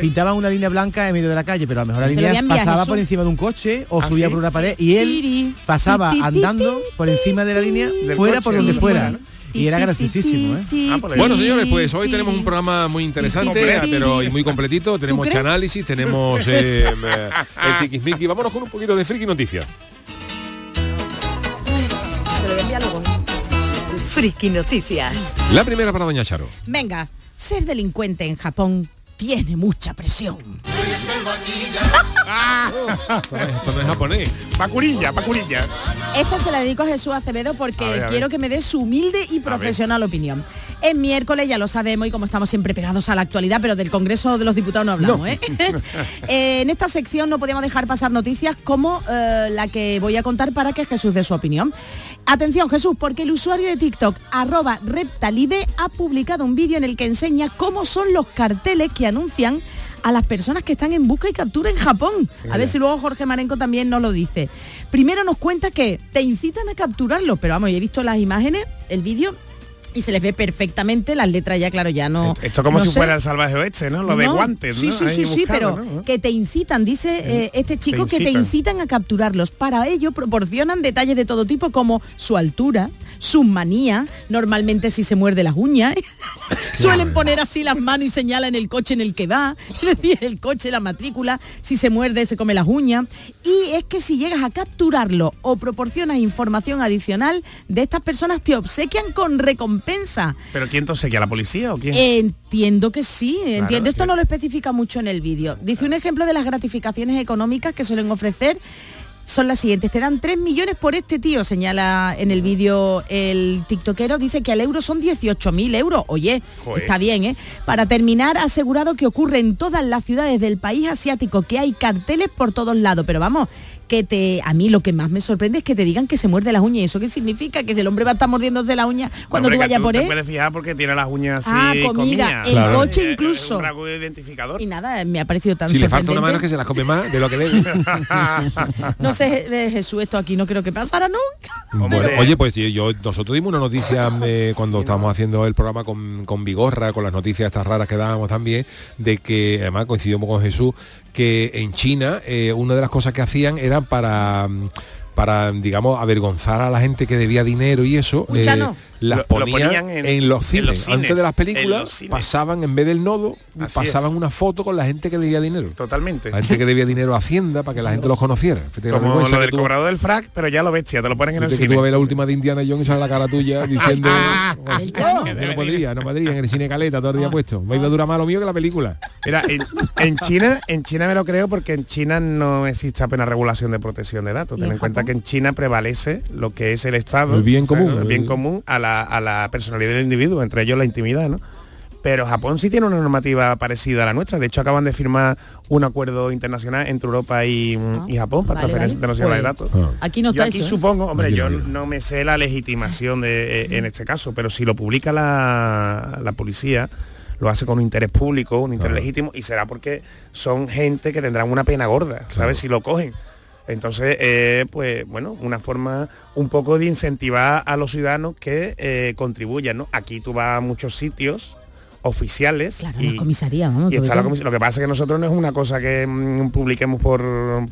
Pintaban una línea blanca en medio de la calle, pero a lo mejor la Te lo línea voy a enviar, pasaba por encima de un coche o ¿Ah, subía sí? por una pared y él pasaba andando por encima de la línea, fuera coche, por donde fuera. Y era graciosísimo, ¿eh? Ah, pues Bueno, señores, pues hoy tenemos un programa muy interesante, pero y muy completito. Tenemos análisis, tenemos eh, eh, el tiquismiqui. Vámonos con un poquito de friki noticias. Friki Noticias. La primera para Doña Charo. Venga, ser delincuente en Japón tiene mucha presión. Esto no es, esto no es japonés. Pacurilla, pacurilla. Esta se la dedico a Jesús Acevedo porque A ver, a ver. quiero que me dé su humilde y profesional opinión. Es miércoles, ya lo sabemos, y como estamos siempre pegados a la actualidad, pero del Congreso de los Diputados no hablamos, ¿eh? Eh, en esta sección no podíamos dejar pasar noticias como eh, la que voy a contar para que Jesús dé su opinión. Atención, Jesús, porque el usuario de TikTok, arroba Reptalibe, ha publicado un vídeo en el que enseña cómo son los carteles que anuncian a las personas que están en busca y captura en Japón. A ver si luego Jorge Marenco también nos lo dice. Primero nos cuenta que te incitan a capturarlo, pero vamos, yo he visto las imágenes, el vídeo, y se les ve perfectamente las letras ya, claro, ya no... Esto como no si sé. fuera el salvaje oeste, ¿no? Lo de guantes, Sí, ¿no? sí, Ahí sí, sí, buscando, pero que te incitan, dice eh, este chico, que te incitan. incitan a capturarlos. Para ello proporcionan detalles de todo tipo como su altura, sus manías, normalmente si se muerde las uñas. Suelen poner así las manos y señalan el coche en el que va, es decir, el coche, la matrícula, si se muerde se come las uñas. Y es que si llegas a capturarlo o proporcionas información adicional de estas personas, te obsequian con recompensa. ¿Pero quién te obsequia? ¿La policía o quién? Entiendo que sí, entiendo. Esto no lo especifica mucho en el vídeo. Dice un ejemplo de las gratificaciones económicas que suelen ofrecer. Son las siguientes, te dan 3 millones por este tío, señala en el vídeo el tiktokero, dice que al euro son 18.000 euros. Oye, Joder. está bien, ¿eh? Para terminar, ha asegurado que ocurre en todas las ciudades del país asiático, que hay carteles por todos lados, pero vamos, que te a mí lo que más me sorprende es que te digan que se muerde las uñas. ¿Y eso qué significa? Que el hombre va a estar mordiéndose la uña cuando Hombre, tú vayas por te él. puedes fijar porque tiene las uñas así Ah, comida, el Claro. coche Eh, eh, incluso. Es un identificador. Y nada, me ha parecido tan Si le falta una mano es que se las come más de lo que debe. No sé, eh, Jesús, esto aquí no creo que pasara nunca. Bueno, oye, pues yo, yo- nosotros dimos una noticia eh, cuando estábamos haciendo el programa con, con Vigorra, con las noticias estas raras que dábamos también, de que además coincidimos con Jesús, que en China eh, una de las cosas que hacían era para mm, para digamos avergonzar a la gente que debía dinero y eso eh, las Lo- lo ponían, en, en- los en cines. los cines, antes de las películas pasaban en vez del nodo Así pasaban es. una foto con la gente que debía dinero Totalmente. la gente que debía dinero a Hacienda para que la gente los conociera Como lo que del tuvo- cobrador del frac, pero ya lo bestia, te lo ponen en el que cine. tú vas a ver la última de Indiana Jones y sale la cara tuya diciendo Ah, el Chano. no, podría, no podría en el cine caleta todo el día puesto. Me iba a durar más lo mío que la película. Mira, en, en China, en China me lo creo porque en China no existe apenas regulación de protección de datos. ¿Y Ten en en cuenta Japón? Que en China prevalece lo que es el Estado, El bien común. el bien común a la, a la personalidad del individuo, entre ellos la intimidad, ¿no? Pero Japón sí tiene una normativa parecida a la nuestra. De hecho, acaban de firmar un acuerdo internacional entre Europa y, y Japón para Ah, vale, transferencia vale. internacional de Pues, datos. Aquí no yo aquí eso, ¿eh? supongo, hombre, Aquí yo no, no me sé la legitimación de, eh, en este caso, pero si lo publica la, la policía, lo hace con un interés público, un interés legítimo, y será porque son gente que tendrán una pena gorda, ¿sabes? Si lo cogen. Entonces, eh, pues bueno, una forma un poco de incentivar a los ciudadanos que eh, contribuyan, ¿no? Aquí tú vas a muchos sitios oficiales Claro, y, la comisaría, vamos. y está la comisión. Lo que pasa es que nosotros no es una cosa que mm, publiquemos por,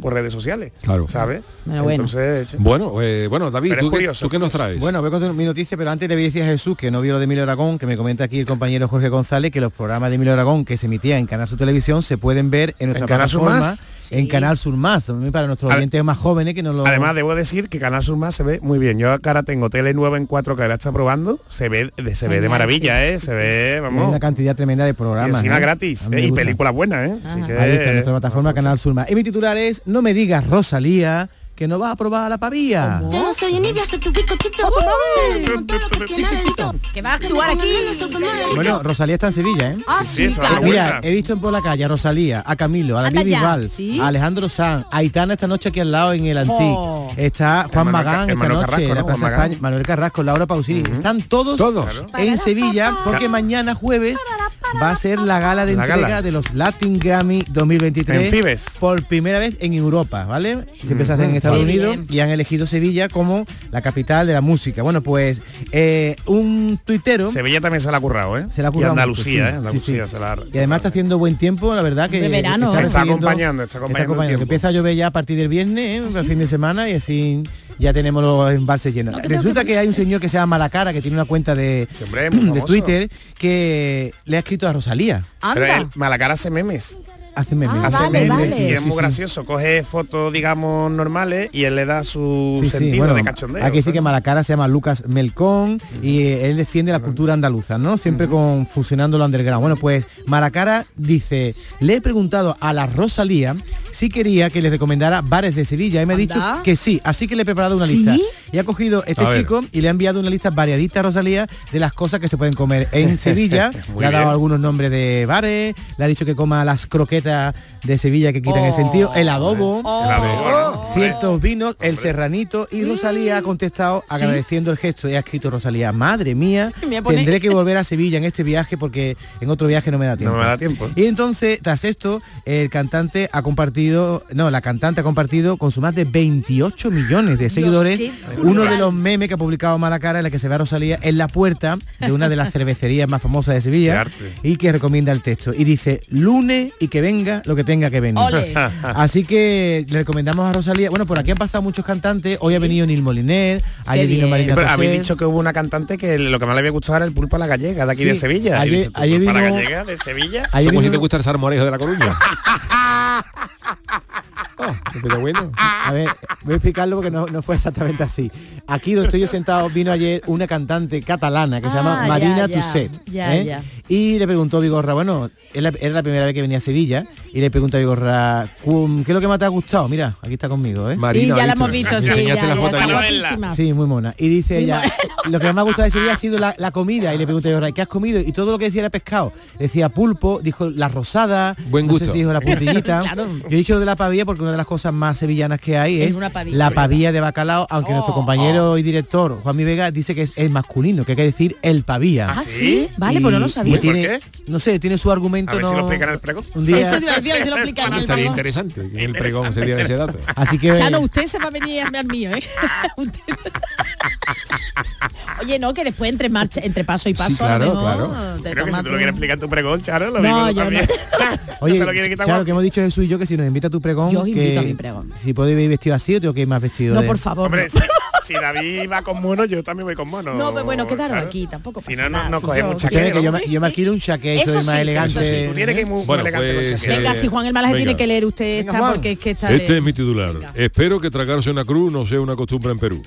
por redes sociales, Claro. ¿sabes? Bueno. Entonces, Bueno, eh, bueno, David, ¿tú, qué, curioso, tú qué nos traes? Bueno, voy a contar mi noticia, pero antes le voy a decir a Jesús que no vio lo de Emilio Aragón, que me comenta aquí el compañero Jorge González, que los programas de Emilio Aragón que se emitían en Canal Sur Televisión se pueden ver en nuestra ¿En Canal En Canal Sur Más, también para nuestros oyentes más jóvenes que no lo... Además, debo decir que Canal Sur Más se ve muy bien. Yo ahora tengo tele nueva en 4 que ahora está probando. Se ve, de- se ve de maravilla, ¿eh? Se ve, hay vamos. una cantidad tremenda de Y programas. encima ¿eh? gratis. ¿eh? Y películas buenas, ¿eh? Así que- Ahí está nuestra plataforma Canal Sur Más. Y mi titular es No me digas Rosalía que no va a probar a la pavía. Yo no soy soy tu lo que va a actuar aquí. Bueno, Rosalía está en Sevilla, ¿eh? Ah, Sí, sí, está claro. muy Mira, he visto en por la calle a Rosalía, a Camilo, a David Bisbal, ¿sí? a Alejandro Sanz, a Aitana esta noche aquí al lado en el Antic. Oh. Está Juan Magán esta Manuel noche la. Plaza. España, Manuel Carrasco, Laura Pausini. Están todos, Todos. en Sevilla porque mañana jueves va a ser la gala de La entrega gala. de los Latin Grammy 2023 En Fibes. por primera vez en Europa, ¿vale? Siempre se hacen en Estados Unidos bien. y han elegido Sevilla como la capital de la música. Bueno, pues eh, un tuitero Sevilla también se la ha currado, ¿eh? se la ha Y currado Andalucía, mucho, ¿eh? Andalucía sí, sí. se la ha... y además está haciendo buen tiempo, la verdad que De verano. está, acompañando, está acompañando que empieza a llover ya a partir del viernes, ¿eh? el fin de semana y así ya tenemos los embalses llenos. No, Resulta que que hay un señor que se llama Malacara que tiene una cuenta de, Sí, hombre, muy de. Twitter que le ha escrito a Rosalía Pero Anda. el Malacara hace memes. Hace memes. Ah, hace vale, memes vale. y es Sí, muy sí. gracioso. Coge fotos, digamos, normales y él le da su Sí, sí, sentido bueno, de cachondeo. Decir ¿sabes? que Malacara se llama Lucas Melcón y él defiende la cultura andaluza, ¿no? Siempre con fusionando lo underground. Bueno, pues Malacara dice, le he preguntado a la Rosalía si quería que le recomendara bares de Sevilla y me ha dicho que sí, así que le he preparado una ¿Sí? lista. Y ha cogido este A ver. chico y le ha enviado una lista variadita a Rosalía de las cosas que se pueden comer en Sevilla. Le ha dado bien. algunos nombres de bares, le ha dicho que coma las croquetas de Sevilla que quitan el Oh. sentido, el adobo Oh. El adobo, ¿no? ciertos vinos, el serranito y Rosalía ha contestado agradeciendo el gesto y ha escrito Rosalía, madre mía, poner- tendré que volver a Sevilla en este viaje porque en otro viaje no me da tiempo. No me da tiempo. Y entonces, tras esto, el cantante ha compartido, no, la cantante ha compartido con su más de 28 millones de seguidores uno de los memes que ha publicado Malacara en la que se ve a Rosalía en la puerta de una de las cervecerías más famosas de Sevilla y que recomienda el texto. Y dice, lunes y que venga lo que tenga que venir. Ole. Así que le recomendamos a Rosalía. Bueno, por aquí han pasado muchos cantantes. Hoy ha venido Nil Moliner, ayer vino. Marina Sí, habéis dicho que hubo una cantante que lo que más le había gustado era el pulpo a la gallega de aquí Sí, de Sevilla. ayer- Y dices, ¿tú, ayer pulpo a la vino- gallega de Sevilla. Ayer Como si vino- te gusta el salmorejo de la Coruña. Pero bueno. A ver, voy a explicarlo porque no, no fue exactamente así. Aquí donde estoy yo sentado vino ayer una cantante catalana que se llama Ah, Marina ya, Tusset. ya, ¿eh? ya. Y le preguntó a Vigorra, bueno, era la primera vez que venía a Sevilla, y le pregunta a Vigorra, "Cum, ¿qué es lo que más te ha gustado? Mira, aquí está conmigo, ¿eh? Sí, Marina, ya la hemos visto, sí, ya, la ya, foto está. Sí, muy mona. Y dice ella, lo que más me ha gustado de Sevilla ha sido la, la comida. Y le pregunté yo, ¿qué has comido? Y todo lo que decía era pescado. Decía pulpo, dijo la rosada, Buen no sé gusto. si dijo la puntillita. Claro. Yo he dicho lo de la pavía porque una de las cosas más sevillanas que hay es, Es una pavilla, la pavía de bacalao, aunque Oh, nuestro compañero y director Juan Mi Vega dice que es, es masculino, que hay que decir el pavía. Ah. Vale, pues no lo y sabía. tiene- ¿Por No sé, tiene su argumento. A ver no- si lo explican en el pregón. un día- Eso te si lo explica en el Estaría pregón. interesante en el pregón se diera ese dato. Así que Chano, usted se va a venir a al mío, ¿eh? Oye, no, que después entre marcha, entre paso y paso, Sí, claro, mejor claro. Creo que si tú lo quieres explicar tu pregón, Charo, lo No, mismo yo también. Oye, se guapo. que hemos dicho Jesús y yo que si nos invita a tu pregón, mi pregón. si puedo ir vestido así o tengo que ir más vestido No, de- por favor. Hombre, no. Si, si David va con mono, yo también voy con mono. No, pero bueno, quedaros Charo. aquí, tampoco Si pasa no, no, nada, no si cogemos yo- que ¿no? me- yo me un chaqué, Eso soy más sí, elegante. Eso sí, tú tienes que ir muy, muy Bueno, elegante con pues. Venga, si Juan el Malaje tiene que leer usted esta porque es que está Este de- es mi titular. Espero que tragarse una cruz no sea una costumbre en Perú.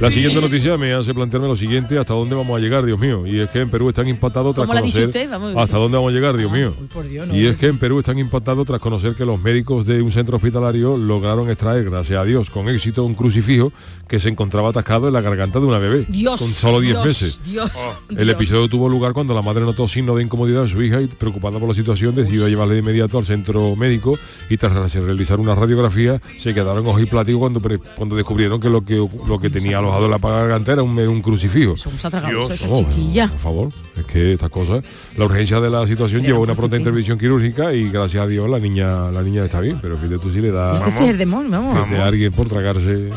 La siguiente noticia me hace plantearme lo siguiente, ¿hasta dónde vamos a llegar, Dios mío? Y es que en Perú están impactados tras ¿Cómo lo ha dicho conocer usted? Vamos. hasta dónde vamos a llegar, Dios mío. Dios, no. Y es que en Perú están impactados tras conocer que los médicos de un centro hospitalario lograron extraer, gracias Dios con éxito un crucifijo que se encontraba atascado en la garganta de una bebé. Dios, con solo 10 Dios, meses. Dios, El Dios. episodio tuvo lugar cuando la madre notó signo de incomodidad en su hija y preocupada por la situación decidió llevarle de inmediato al centro médico y tras realizar una radiografía se quedaron ojipláticos cuando, pre- cuando descubrieron que lo que lo que tenía alojado en la garganta era un, un crucifijo. ¿Cómo se ha tragado Dios, eso, esa vamos, chiquilla? Por favor, es que estas cosas, la urgencia de la situación llevó a una pronta intervención quirúrgica y gracias a Dios la niña la niña está bien, pero fíjate tú si le da Este sí es el demonio, vamos. Alguien por tragarse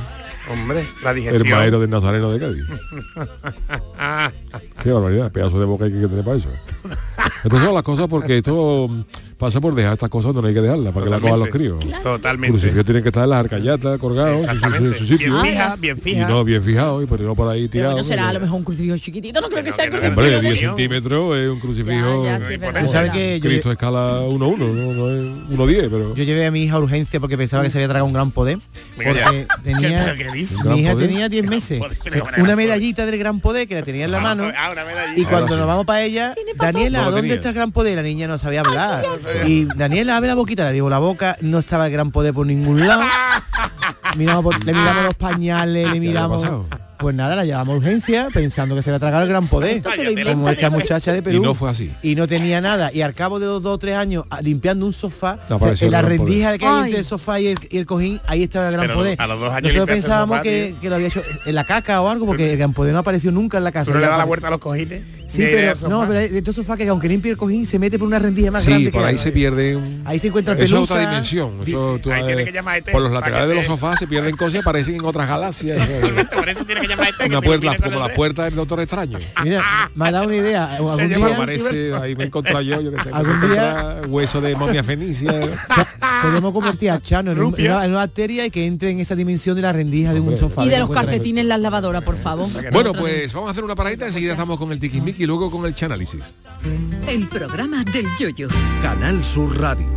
Hombre, la el digestión. maero del Nazareno de Cádiz. Qué barbaridad, pedazo de boca hay que tener para eso. Estas son las cosas porque esto pasa por dejar estas cosas donde no hay que dejarlas, para que la cojan los críos. Totalmente. Crucifijo tienen que estar en las arcallatas, colgados, en su- su, Exactamente. su sitio. Bien fija, bien fija. Y no, bien fijado, y pero no por ahí Pero tirado. no será a lo mejor un crucifijo chiquitito, no creo que sea el crucifijo. Hombre, 10 de- centímetros es un crucifijo. Ya, ya, sí, Tú sabes que Cristo escala 1-1, no, no es 1-10, pero. yo llevé a mi hija a urgencia porque pensaba que se había tragado un gran poder. Porque tenía, mi ¿Gran hija tenía 10 meses. Una medallita del gran poder que la tenía en la mano. Ah, una medallita. Y cuando nos vamos para ella, Daniela, No ¿dónde está el gran poder? La niña no sabía hablar. Y Daniela, abre la boquita, le digo la boca, no estaba el gran poder por ningún lado. Miramos por- le miramos los pañales, le miramos. Pues nada, la llevamos a urgencia pensando que se había tragado el gran poder. Como esta muchacha de Perú. Y no fue así. Y no tenía nada. Y al cabo de los dos o tres años, limpiando un sofá, Le o sea, apareció en la rendija que hay Ay. entre el sofá y el, y el cojín, ahí estaba el gran Pero poder. a los dos años Nosotros pensábamos sofá, que, que lo había hecho en la caca o algo, porque el gran poder no apareció nunca en la casa. ¿Tú no le das la vuelta a los cojines? Sí, pero no, pero estos sofás que aunque limpie el cojín se mete por una rendija más Sí, grande por que ahí la- se pierde un... Ahí se encuentra Eso es pelusa. otra dimensión. Sí, Eso sí. tú, Ahí eh, tiene que llamar a este por los laterales de los sofás se pierden cosas y aparecen en otras galaxias. Por eso tiene que llamar a este. Una puerta, como la puerta del Doctor Extraño. Mira, me ha dado una idea. Algún día aparece, ahí me he encontrado yo, yo que sé, Algún día- hueso de momia fenicia. podemos convertir a Chano en, un- en Rupias. una, en una bacteria y que entre en esa dimensión de la rendija de un sofá. Y de los calcetines en las lavadoras, por favor. Bueno, pues vamos a hacer una paradita, enseguida estamos con el tiquismiqui y luego con el chanálisis. El programa del yoyo. Canal Sur Radio.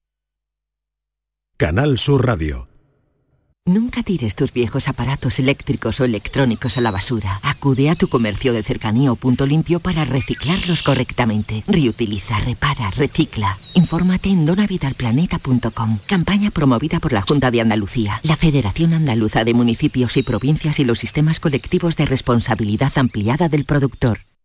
Canal Sur Radio. Nunca tires tus viejos aparatos eléctricos o electrónicos a la basura. Acude a tu comercio de cercanía o punto limpio para reciclarlos correctamente. Reutiliza, repara, recicla. Infórmate en donavidalplaneta.com. Campaña promovida por la Junta de Andalucía, la Federación Andaluza de Municipios y Provincias y los sistemas colectivos de responsabilidad ampliada del productor.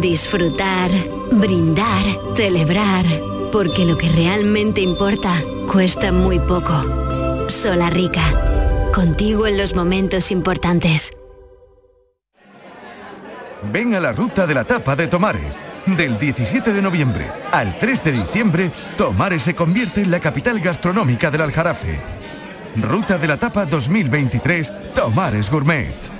disfrutar, brindar, celebrar. Porque lo que realmente importa cuesta muy poco. Solarica, contigo en los momentos importantes. Ven a la Ruta de la Tapa de Tomares. Del 17 de noviembre al 3 de diciembre, Tomares se convierte en la capital gastronómica del Aljarafe. Ruta de la Tapa 2023, Tomares Gourmet.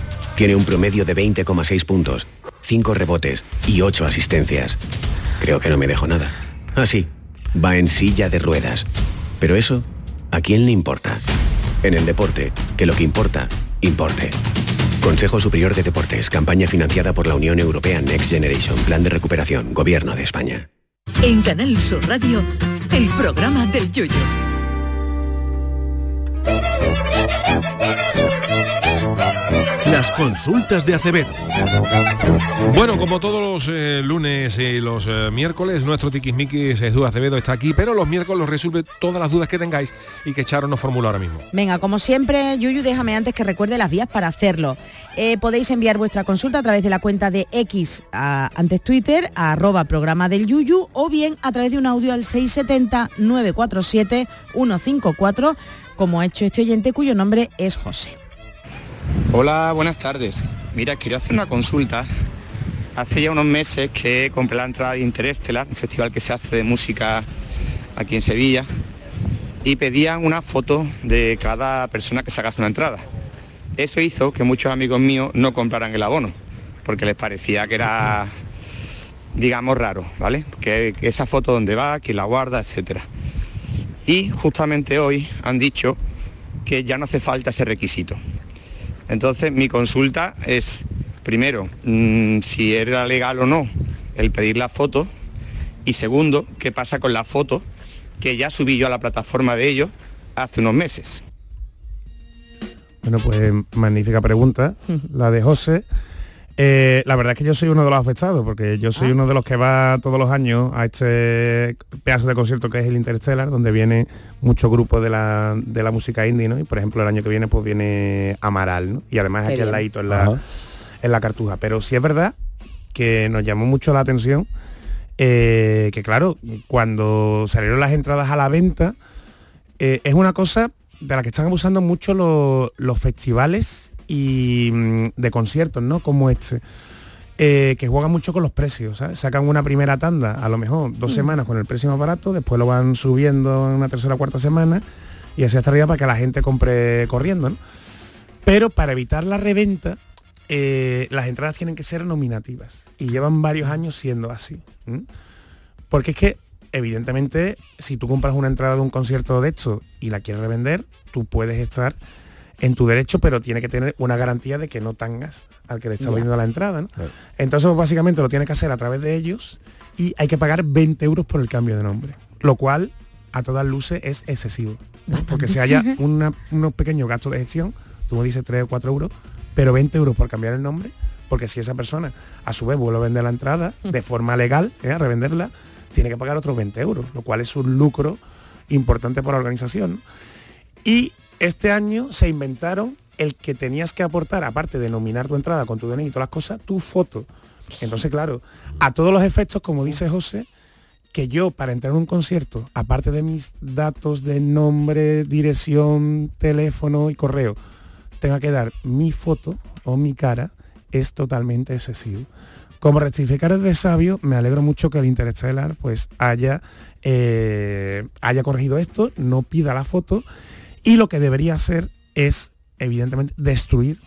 Tiene un promedio de 20,6 puntos, 5 rebotes y 8 asistencias. Creo que no me dejo nada. Ah, sí, va en silla de ruedas. Pero eso, ¿a quién le importa? En el deporte, que lo que importa, importe. Consejo Superior de Deportes, campaña financiada por la Unión Europea Next Generation, Plan de Recuperación, Gobierno de España. En Canal Sur Radio, el programa del Yoyo. Las consultas de Acevedo. Bueno, como todos los eh, lunes y los eh, miércoles, nuestro tiquismiquis Jesús Acevedo está aquí, pero los miércoles los resuelve todas las dudas que tengáis y que Charo nos formula ahora mismo. Venga, como siempre, Yuyu, déjame antes que recuerde las vías para hacerlo. Eh, podéis enviar vuestra consulta a través de la cuenta de X, a- antes Twitter, a arroba programa del Yuyu, o bien a través de un audio al 670-947-154, como ha hecho este oyente cuyo nombre es José. Hola, buenas tardes. Mira, quiero hacer una consulta. Hace ya unos meses que compré la entrada de Interestelar, un festival que se hace de música aquí en Sevilla, y pedían una foto de cada persona que sacase una entrada. Eso hizo que muchos amigos míos no compraran el abono, porque les parecía que era, digamos, raro, ¿vale? Que, que esa foto dónde va, quién la guarda, etcétera. Y justamente hoy han dicho que ya no hace falta ese requisito. Entonces mi consulta es, primero, mm, si era legal o no el pedir la foto y segundo, qué pasa con la foto que ya subí yo a la plataforma de ellos hace unos meses. Bueno, pues magnífica pregunta, la de José. Eh, la verdad es que yo soy uno de los afectados, porque yo soy uno de los que va todos los años a este pedazo de concierto que es el Interstellar, donde viene mucho grupo de la, de la música indie, ¿no? Y por ejemplo el año que viene pues viene Amaral, ¿no? Y además Qué aquí al ladito en la, Ajá. en la cartuja. Pero sí es verdad que nos llamó mucho la atención eh, que claro, cuando salieron las entradas a la venta, eh, es una cosa de la que están abusando mucho los, los festivales y mm, de conciertos, ¿no? Como este. eh, que juegan mucho con los precios, ¿sabes? Sacan una primera tanda, a lo mejor dos Mm. semanas con el precio más barato, después lo van subiendo en una tercera o cuarta semana y así hasta arriba para que la gente compre corriendo, ¿no? Pero para evitar la reventa, eh, las entradas tienen que ser nominativas y llevan varios años siendo así. ¿m? Porque es que, evidentemente, si tú compras una entrada de un concierto de esto y la quieres revender, tú puedes estar en tu derecho, pero tiene que tener una garantía de que no tangas al que le está vendiendo la entrada. ¿no? Entonces, pues, básicamente lo tiene que hacer a través de ellos y hay que pagar 20 euros por el cambio de nombre, lo cual a todas luces es excesivo. ¿no? Porque se haya una- unos pequeños gastos de gestión, tú me dices 3 o 4 euros, pero 20 euros por cambiar el nombre, porque si esa persona a su vez vuelve a vender la entrada de forma legal, ¿eh? a revenderla, tiene que pagar otros 20 euros, lo cual es un lucro importante para la organización. Y este año se inventaron el que tenías que aportar, aparte de nominar tu entrada con tu DNI y todas las cosas, tu foto. Entonces, claro, a todos los efectos, como dice José, que yo para entrar en un concierto, aparte de mis datos de nombre, dirección, teléfono y correo, tenga que dar mi foto o mi cara, es totalmente excesivo. Como rectificar es de sabio, me alegro mucho que el Interestelar pues haya, eh, haya corregido esto, no pida la foto y lo que debería hacer es, evidentemente, destruir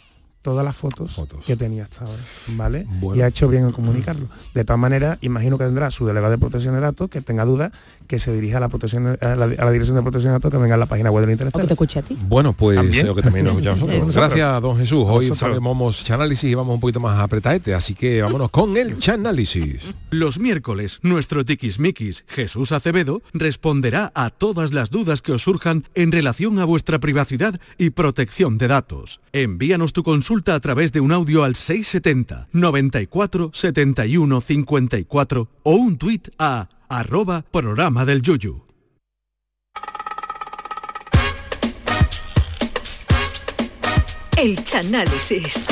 todas las fotos, que tenía hasta ahora, ¿vale? Bueno. Y ha hecho bien en comunicarlo. De todas maneras, imagino que tendrá su delegado de protección de datos que tenga dudas que se dirija a la protección a la, a la dirección de protección de datos que venga a la página web del Internet. te escuche a ti. Bueno, pues También. que también nos escuchamos nosotros. Gracias, don Jesús. Hoy sabemos análisis y vamos un poquito más apretadete, así que vámonos con el chanálisis. Los miércoles, nuestro tiquismiquis Jesús Acevedo responderá a todas las dudas que os surjan en relación a vuestra privacidad y protección de datos. Envíanos tu consulta consulta a través de un audio al 670 94 71 54 o un tuit a arroba programa del Yuyu. El Chanálisis.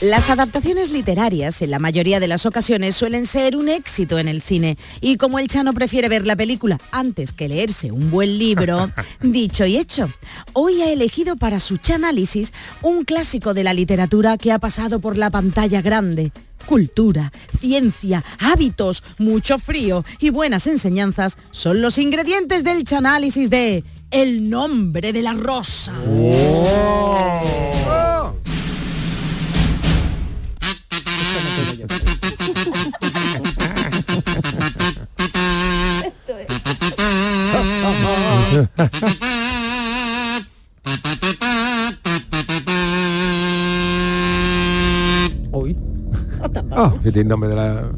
Las adaptaciones literarias en la mayoría de las ocasiones suelen ser un éxito en el cine y como el Chano prefiere ver la película antes que leerse un buen libro, dicho y hecho, hoy ha elegido para su Chanálisis un clásico de la literatura que ha pasado por la pantalla grande. Cultura, ciencia, hábitos, mucho frío y buenas enseñanzas son los ingredientes del Chanálisis de El nombre de la rosa. Hoy. Ha ha ha! Que tiene el nombre de la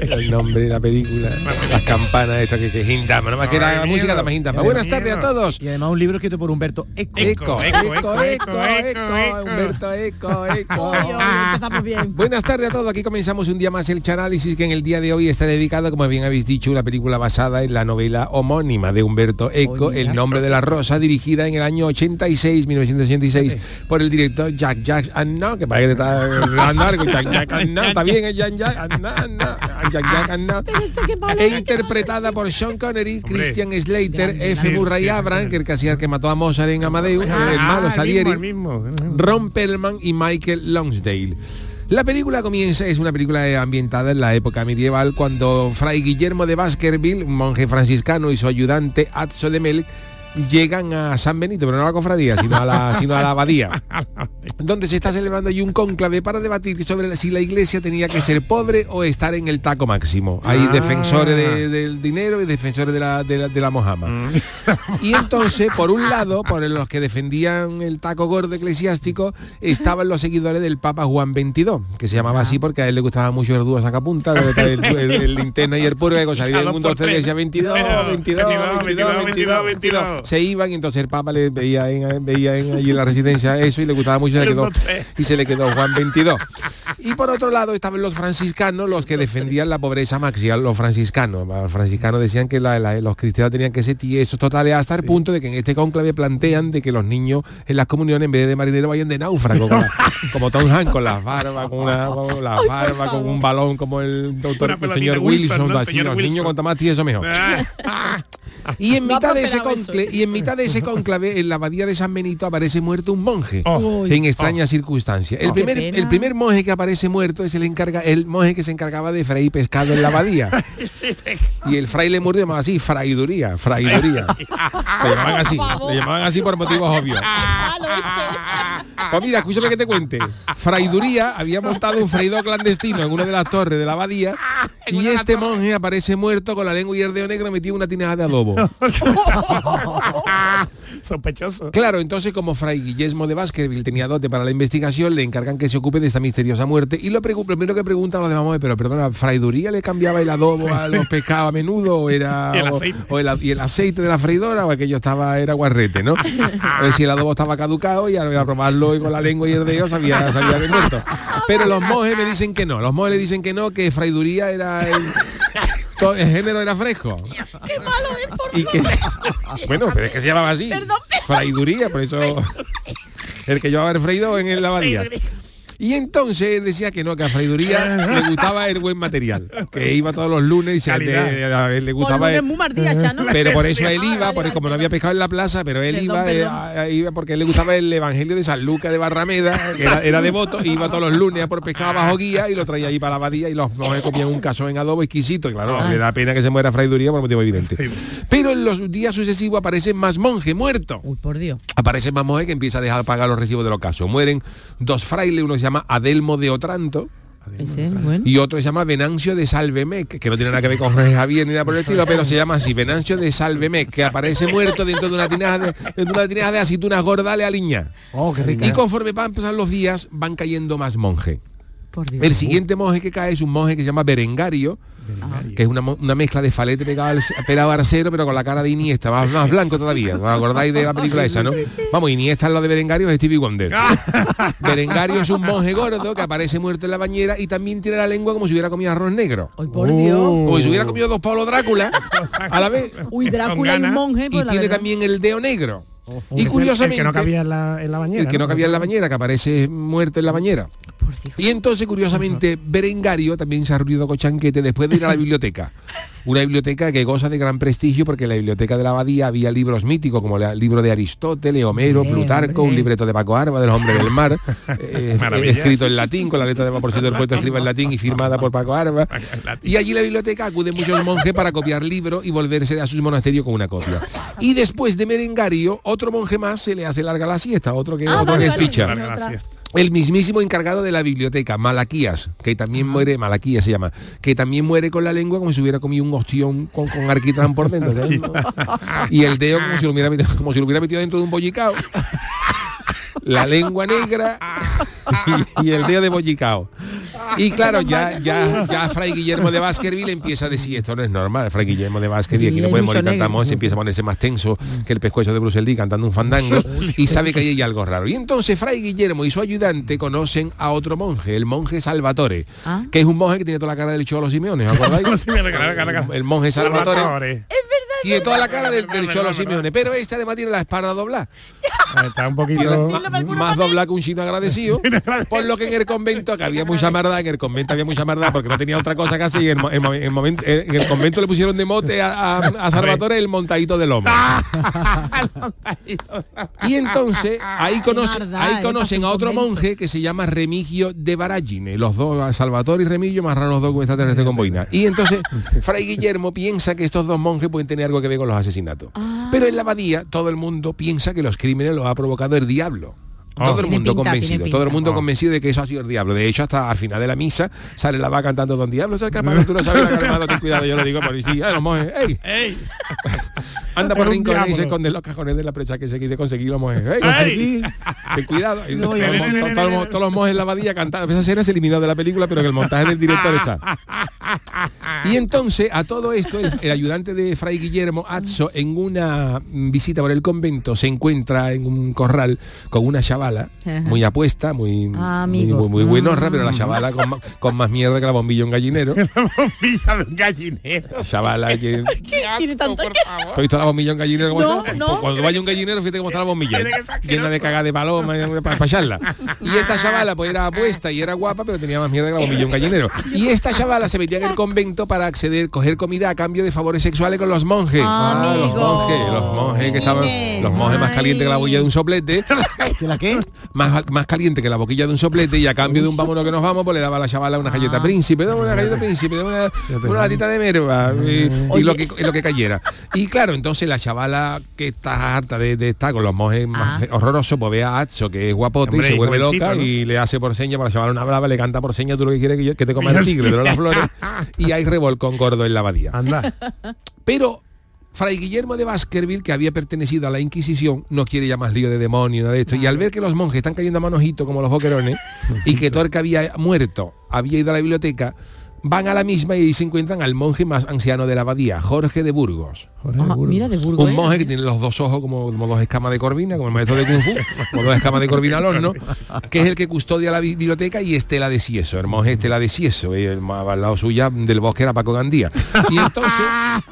el nombre de la película. Las campanas estas que, que es Hindama nada más que la, la música la más Hindama buenas tardes a todos. Y además un libro escrito por Humberto Eco. Eco, eco, eco, eco, eco, Humberto Eco, Eco. Buenas tardes a todos, aquí comenzamos un día más el Chanálisis que en el día de hoy está dedicado, como bien habéis dicho, a una película basada en la novela homónima de Humberto Eco, El nombre de la rosa, dirigida en el año 86, 1986, por el director Jack Jack Anna, que parece que está andar con Jack Jack Anna, está bien, es Jack Jack Anna, Anna, Jack Jack Anna, e interpretada por Sean Connery, Christian Slater, F. Murray Abraham, que el el que mató a Mozart en Amadeus, el hermano Ah, Salieri. Ron Perlman y Michael Longsdale. La película comienza, es una película ambientada en la época medieval cuando Fray Guillermo de Baskerville, un monje franciscano y su ayudante Atzo de Mel llegan a San Benito, pero no a la cofradía, sino a la, sino a la abadía, donde se está celebrando allí un cónclave para debatir sobre si la iglesia tenía que ser pobre o estar en el taco máximo. Hay Ah. defensores de- del dinero y defensores de la, de la, de la mojama. Mm. Y entonces, por un lado, por los que defendían el taco gordo eclesiástico, estaban los seguidores del Papa Juan XXII, que se llamaba así porque a él le gustaba mucho el dúo sacapunta, el, el, el, el linterna y el puro, que salía del mundo tres decía 22, 22, 22, 22, 22. Se iban y entonces el Papa le veía en, veía en, allí en la residencia eso y le gustaba mucho y se le quedó, y se le quedó Juan XXII. Y por otro lado estaban los franciscanos, los que defendían la pobreza máxima, los franciscanos. Los franciscanos decían que la- la- los cristianos tenían que ser tiesos totales hasta el punto de que en este cónclave plantean de que los niños en las comuniones en vez de marinero vayan de náufrago, como, como Tom Hanks, con las barbas, con una con barbas, con un balón como el doctor el señor Wilson, Wilson, ¿no? así, Señor los niños cuanto más tieso mejor. Y en mitad de ese conclave, y en mitad de ese cónclave, en la abadía de San Benito aparece muerto un monje Oh. en extrañas circunstancias. El Oh. Qué primer, el primer monje que aparece muerto es el encarga, el monje que se encargaba de freír pescado en la abadía. y el fraile muerto llamaba así, fraiduría, fraiduría. Le llamaban así, le llamaban así por motivos obvios. Pues mira, escúchame que te cuente. Fraiduría había montado un freidor clandestino en una de las torres de la abadía y este monje aparece muerto con la lengua y el dedo negro metido en una tinaja de adobo. Sospechoso. Claro, entonces como Fray Guillermo de Baskerville tenía dote para la investigación, le encargan que se ocupe de esta misteriosa muerte. Y lo, primero que preguntan los demás, pero perdona, ¿Fraiduría le cambiaba el adobo a los pescados a menudo o era Y el aceite. o el, y el aceite de la freidora o aquello estaba era guarrete, ¿no? A ver si el adobo estaba caducado y ahora a probarlo y con la lengua y el dedo sabía, sabía de muerto. Pero los monjes me dicen que no, los monjes le dicen que no, que Fraiduría era el, to- el género era fresco. Qué malo es, por Y que, bueno, pero es que se llamaba así. Fraiduría, por eso el que llevaba el freído en la abadía. Y entonces él decía que no, que a Fraiduría le gustaba el buen material, que iba todos los lunes y se le, a él le gustaba el- muy martilla, Chano. pero por eso él iba, porque como no había pescado en la plaza, pero él Perdón, iba, eh, perdón. iba porque él le gustaba el Evangelio de San Lucas de Barrameda, que era, era devoto, e iba todos los lunes a por pescado bajo guía y lo traía ahí para la abadía y los monjes comían un caso en adobo exquisito, y claro, Ah. le da pena que se muera Fraiduría por motivo evidente. Pero en los días sucesivos aparecen más monjes muertos. Uy, por Dios. Aparece más monje que empieza a dejar pagar los recibos de los casos. Mueren dos frailes, uno se llama Adelmo de Otranto Ese, bueno. y otro se llama Venancio de Salvemec, que no tiene nada que ver con Jorge Javier ni nada por el estilo, pero se llama así, Venancio de Salvemec, que aparece muerto dentro de una tinaja de, dentro de una tinaja de aceitunas gordales aliña. Oh, qué rica. Y conforme van pasando los días, van cayendo más monjes. El siguiente monje que cae es un monje que se llama Berengario, que es una, mezcla de falete pegado al pelado arcero, pero con la cara de Iniesta, más, más blanco todavía. ¿Os acordáis de la película esa, no? Vamos, Iniesta al lado de Berengario es Stevie Wonder. Berengario es un monje gordo que aparece muerto en la bañera y también tiene la lengua como si hubiera comido arroz negro. por Dios. Como si hubiera comido dos Pablo Drácula a la vez. Uy, Drácula y monje, Y pues la tiene verdad. también el dedo negro. Y Y curiosamente... El que no cabía en la, en la bañera. El que no cabía en la bañera, que aparece muerto en la bañera. Y entonces, curiosamente, Berengario también se ha reunido con Chanquete después de ir a la biblioteca. Una biblioteca que goza de gran prestigio porque en la biblioteca de la abadía había libros míticos como el libro de Aristóteles, Homero, Plutarco, un libreto de Paco Arba, de los hombres del mar, eh, escrito en latín, con la letra de por cierto el poeta escribe en latín y firmada por Paco Arba. Y allí la biblioteca acuden muchos monjes para copiar libros y volverse a sus monasterios con una copia. Y después de Merengario, otro monje más se le hace larga la siesta, otro que, Ah, otro vale, que es vale, picha. larga la siesta. El mismísimo encargado de la biblioteca, Malaquías, que también muere, Malaquías se llama, que también muere con la lengua como si hubiera comido un ostión con, con arquitrán por dentro. ¿sabes? Y el dedo como si lo hubiera metido, como si lo hubiera metido dentro de un bollicao. La lengua negra y, y el dedo de bollicao. Y claro, ya, ya, ya Fray Guillermo de Baskerville empieza a decir esto no es normal. Fray Guillermo de Baskerville aquí no puede morir tanta se empieza a ponerse más tenso que el pescuezo de Bruce Lee cantando un fandango y sabe que ahí hay algo raro. Y entonces Fray Guillermo y su ayudante conocen a otro monje, el monje Salvatore, Ah. que es un monje que tiene toda la cara del Cholo Simeone, ¿os acordáis? El monje Salvatore. Salvatore. Tiene toda la cara del, del Cholo Simeone, pero este además tiene la espalda doblada. Está un poquito... Más doblada que un chino agradecido. Por lo que en el convento, que había mucha maldad, en el convento había mucha maldad porque no tenía otra cosa que hacer y en, en en momento- en el convento le pusieron de mote a, a- a Salvatore el montadito del hombre. Y entonces ahí conocen, ahí eh, a otro monje que se llama Remigio de Baragine, los dos, Salvatore y Remigio, más raros los dos con extraterrestre con boina. Y entonces Fray Guillermo piensa que estos dos monjes pueden tener algo que ver con los asesinatos. Ah. Pero en la abadía todo el mundo piensa que los crímenes los ha provocado el diablo. Todo el mundo pinta, convencido, tiene todo el mundo convencido de que eso ha sido el diablo. De hecho, hasta al final de la misa sale la va cantando Don Diablo, ¿sabes qué? Tú no sabes la calmado, ten cuidado, yo lo digo por sí, los monjes, ¡ey! Anda por rincones y se esconde en los cajones de la precha que se quiere conseguir los monjes. ¡Ey! Cuidado. Todos, los- monjes en la abadía cantando. Esa escena se eliminó de la película, pero que el montaje del director está. Y entonces, a todo esto, el, el ayudante de Fray Guillermo, Atzo, en una visita por el convento, se encuentra en un corral con una chavala, muy apuesta, muy, Ah, muy, muy, muy buenorra, Ah. pero la chavala con, más mierda que la bombilla de un gallinero. bombilla de un gallinero. La chavala que... Tiene tanto que- ¿Tú has visto la bombilla de un gallinero como No. Pues Cuando vaya un gallinero, fíjate cómo está la bombilla. Llena de cagada de paloma para echarla. Y esta chavala pues era apuesta y era guapa, pero tenía más mierda que la bombilla de un gallinero. Y esta chavala se metía en el convento para acceder, coger comida a cambio de favores sexuales con los monjes. Ah, los Amigo. monjes, los monjes que estaban, los monjes más calientes que la boquilla de un soplete. ¿Que la qué? Más, más caliente que la boquilla de un soplete y a cambio de un vámonos que nos vamos, pues le daba a la chavala una galleta príncipe, dame una galleta príncipe, una, una latita de merva y, y lo que y lo que cayera. Y claro, entonces la chavala que está harta de, de estar con los monjes más fe- horrorosos, pues ve a Atso, que es guapote Hombre, y se vuelve loca ¿no? y le hace por seña para la chavala una brava, le canta por seña, tú lo que quieres que, yo- que te coma el tigre, pero las flores. Y hay revolcón gordo en la abadía. Anda. Pero Fray Guillermo de Baskerville, que había pertenecido a la Inquisición, no quiere ya más lío de demonio, nada de esto. Y al ver que los monjes están cayendo a manojito como los boquerones, y que todo el que había muerto había ido a la biblioteca, van a la misma y se encuentran al monje más anciano de la abadía, Jorge de Burgos. Ah, mira, de Burgos. Un ¿eh? monje que tiene los dos ojos como, como dos escamas de corvina, como el maestro de Kung Fu, como dos escamas de corvina al horno, que es el que custodia la bi- biblioteca y Estela de Cieso, el monje Estela de Cieso, y el más al lado suya del bosque era Paco Gandía. Y entonces,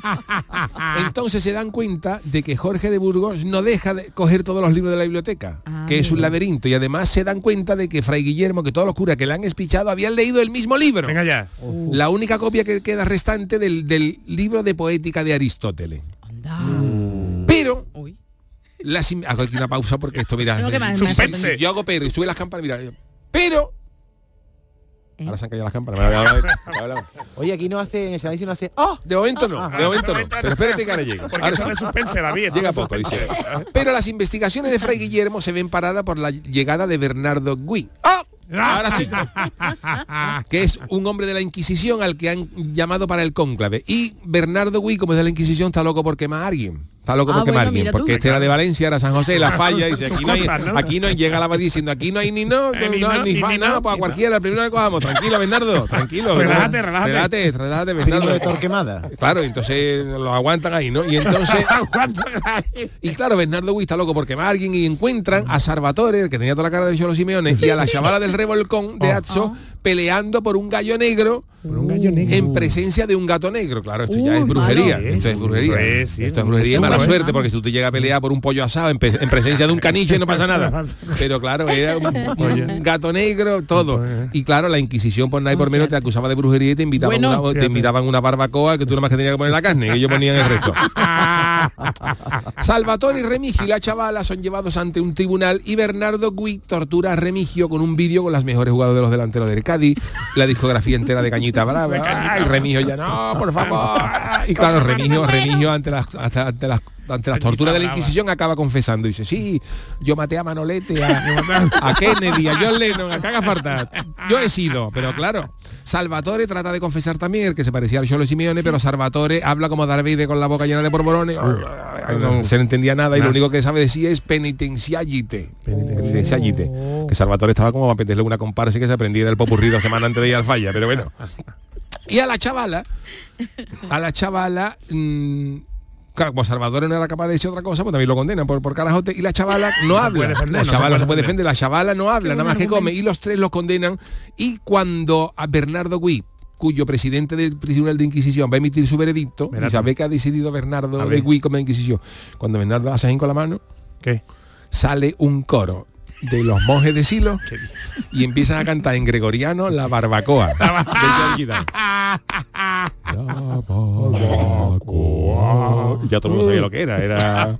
entonces se dan cuenta de que Jorge de Burgos no deja de coger todos los libros de la biblioteca, que es un laberinto, y además se dan cuenta de que Fray Guillermo, que todos los curas que le han espichado habían leído el mismo libro. Venga ya. La única copia que queda restante del, del libro de poética de Aristóteles. Pero las im- hago aquí una pausa porque esto mira suspense. sorprende. yo hago pero y sube las campanas mira pero ahora se han caído las campanas. Oye, aquí no hace, en el análisis no hace. ¡Oh! de momento no de momento no pero espérate que ahora llego Porque Ahora sí. de suspense, David. Llega poco, dice. Pero las investigaciones de Fray Guillermo se ven paradas por la llegada de Bernardo Gui. Ahora sí. que es un hombre de la Inquisición al que han llamado para el cónclave. Y Bernardo Gui, como es de la Inquisición, está loco por quemar a alguien. Está loco Ah, porque bueno, alguien, mira tú. porque este era de Valencia, era San José, la falla, y dice, aquí no hay, cosas, ¿no? aquí no hay, llega la abadía diciendo, aquí no hay ni no, Eh, no, ni no ni ni fa, ni nada, no, pues cualquiera, el primero que cojamos, tranquilo, Bernardo, tranquilo. Relájate, relájate. Relájate, Bernardo. de Torquemada. Claro, entonces lo aguantan ahí, ¿no? Y entonces... y claro, Bernardo Gui está loco porque va a alguien y encuentran a Salvatore, el que tenía toda la cara de Cholo Simeone, y a la chavala del revolcón de Atso peleando por un gallo negro Por un gallo negro. en presencia de un gato negro. Claro, esto ya es brujería. malo. Esto es brujería. Eso es, sí. esto es brujería y mala Bueno. suerte, porque si tú te llegas a pelear por un pollo asado en, presencia de un caniche no pasa nada. Pero claro, era un, un gato negro, todo. Y claro, la Inquisición por nada y por menos te acusaba de brujería y te invitaban, Bueno. una, te invitaban una barbacoa que tú nomás que tenías que poner la carne, y ellos ponían el resto. Salvatore y Remigio y la chavala son llevados ante un tribunal y Bernardo Gui tortura a Remigio con un vídeo con las mejores jugadas de los delanteros del Cádiz, la discografía entera de Cañita Brava. Ay, Remigio ya no, por favor. Y claro, Remigio, Remigio ante las, hasta- ante las ante las torturas de la Inquisición acaba confesando. Dice, sí, yo maté a Manolete, a, a Kennedy, a John Lennon, a falta. Yo he sido, pero claro. Salvatore trata de confesar también, el que se parecía al Cholo Simeone, pero Salvatore habla como Darth Vader con la boca llena de porborones. No se le entendía nada y lo único que sabe decir es penitenciagite. Penitenciagite. Que Salvatore estaba como para meterle una comparsa y que se aprendiera el popurrí dos semanas antes de ir al falla, pero bueno. Y a la chavala, a la chavala, mm, claro, como Salvador no era capaz de decir otra cosa, pues también lo condenan por, por carajote. Y la chavala no habla. defender, la chavala no se puede defender. la chavala no habla, nada más que come. Y los tres los condenan. Y cuando a Bernardo Gui cuyo presidente del Tribunal de Inquisición va a emitir su veredicto, y sabe que ha decidido Bernardo de. Gui como la Inquisición. Cuando Bernardo hace así con la mano, ¿Qué? sale un coro de los monjes de Silo y empiezan a cantar en gregoriano la barbacoa de barbacoa. Y ya todo el mundo sabía lo que era, era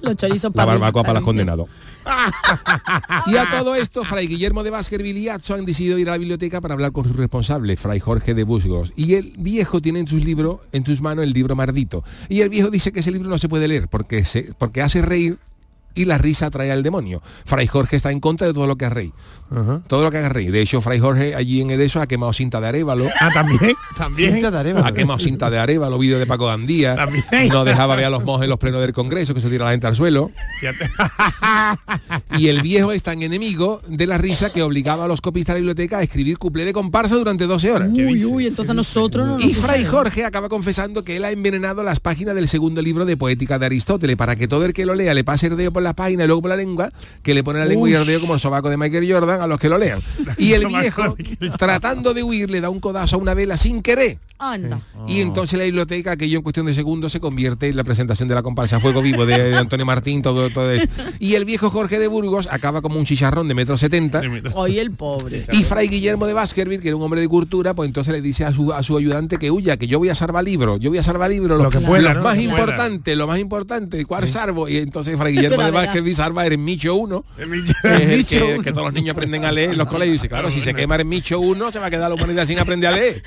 Los chorizos la para barbacoa para los condenados. Y a todo esto, Fray Guillermo de Baskerville y Atzo han decidido ir a la biblioteca para hablar con su responsable, Fray Jorge de Busgos. Y el viejo tiene en sus libros, en sus manos el libro Mardito. Y el viejo dice que ese libro no se puede leer porque, se, porque hace reír y la risa atrae al demonio. Fray Jorge está en contra de todo lo que haga rey. Todo lo que haga rey. De hecho, Fray Jorge allí en Edeso ha quemado cinta de arévalo. Ah, también, también. Cinta de arévalo. Ha quemado cinta de arévalo, vídeo de Paco Gandía. También. No dejaba ver a los monjes en los plenos del Congreso, que se tira la gente al suelo. Y el viejo es tan enemigo de la risa que obligaba a los copistas de la biblioteca a escribir cuplé de comparsa durante 12 horas. Uy, uy, entonces nosotros no Y Fray. Jorge acaba confesando que él ha envenenado las páginas del segundo libro de poética de Aristóteles para que todo el que lo lea le pase el dedo por las páginas y luego por la lengua, que le pone la lengua y el dedo como el sobaco de Michael Jordan a los que lo lean. Y el viejo, tratando de huir, le da un codazo a una vela sin querer. Anda. Y entonces la biblioteca, aquello en cuestión de segundos, se convierte en la presentación de la comparsa Fuego Vivo de Antonio Martín, todo, todo eso. Y el viejo Jorge de Burgos acaba como un chicharrón de metro setenta. Hoy el pobre. Y Fray Guillermo de Baskerville, que era un hombre de cultura, pues entonces le dice a su, a su ayudante que huya, que yo voy a salvar libros, yo voy a salvar libros, lo, Lo que pueda, lo ¿no? más Lo que pueda. importante, lo más importante, ¿cuál salvo? Y entonces Fray Guillermo de verá. Baskerville salva el Micho 1, El Micho- que es el que, uno. que todos los niños aprenden a leer en los colegios. Y dice, claro, si se quema el Micho 1, se va a quedar la humanidad sin aprender a leer.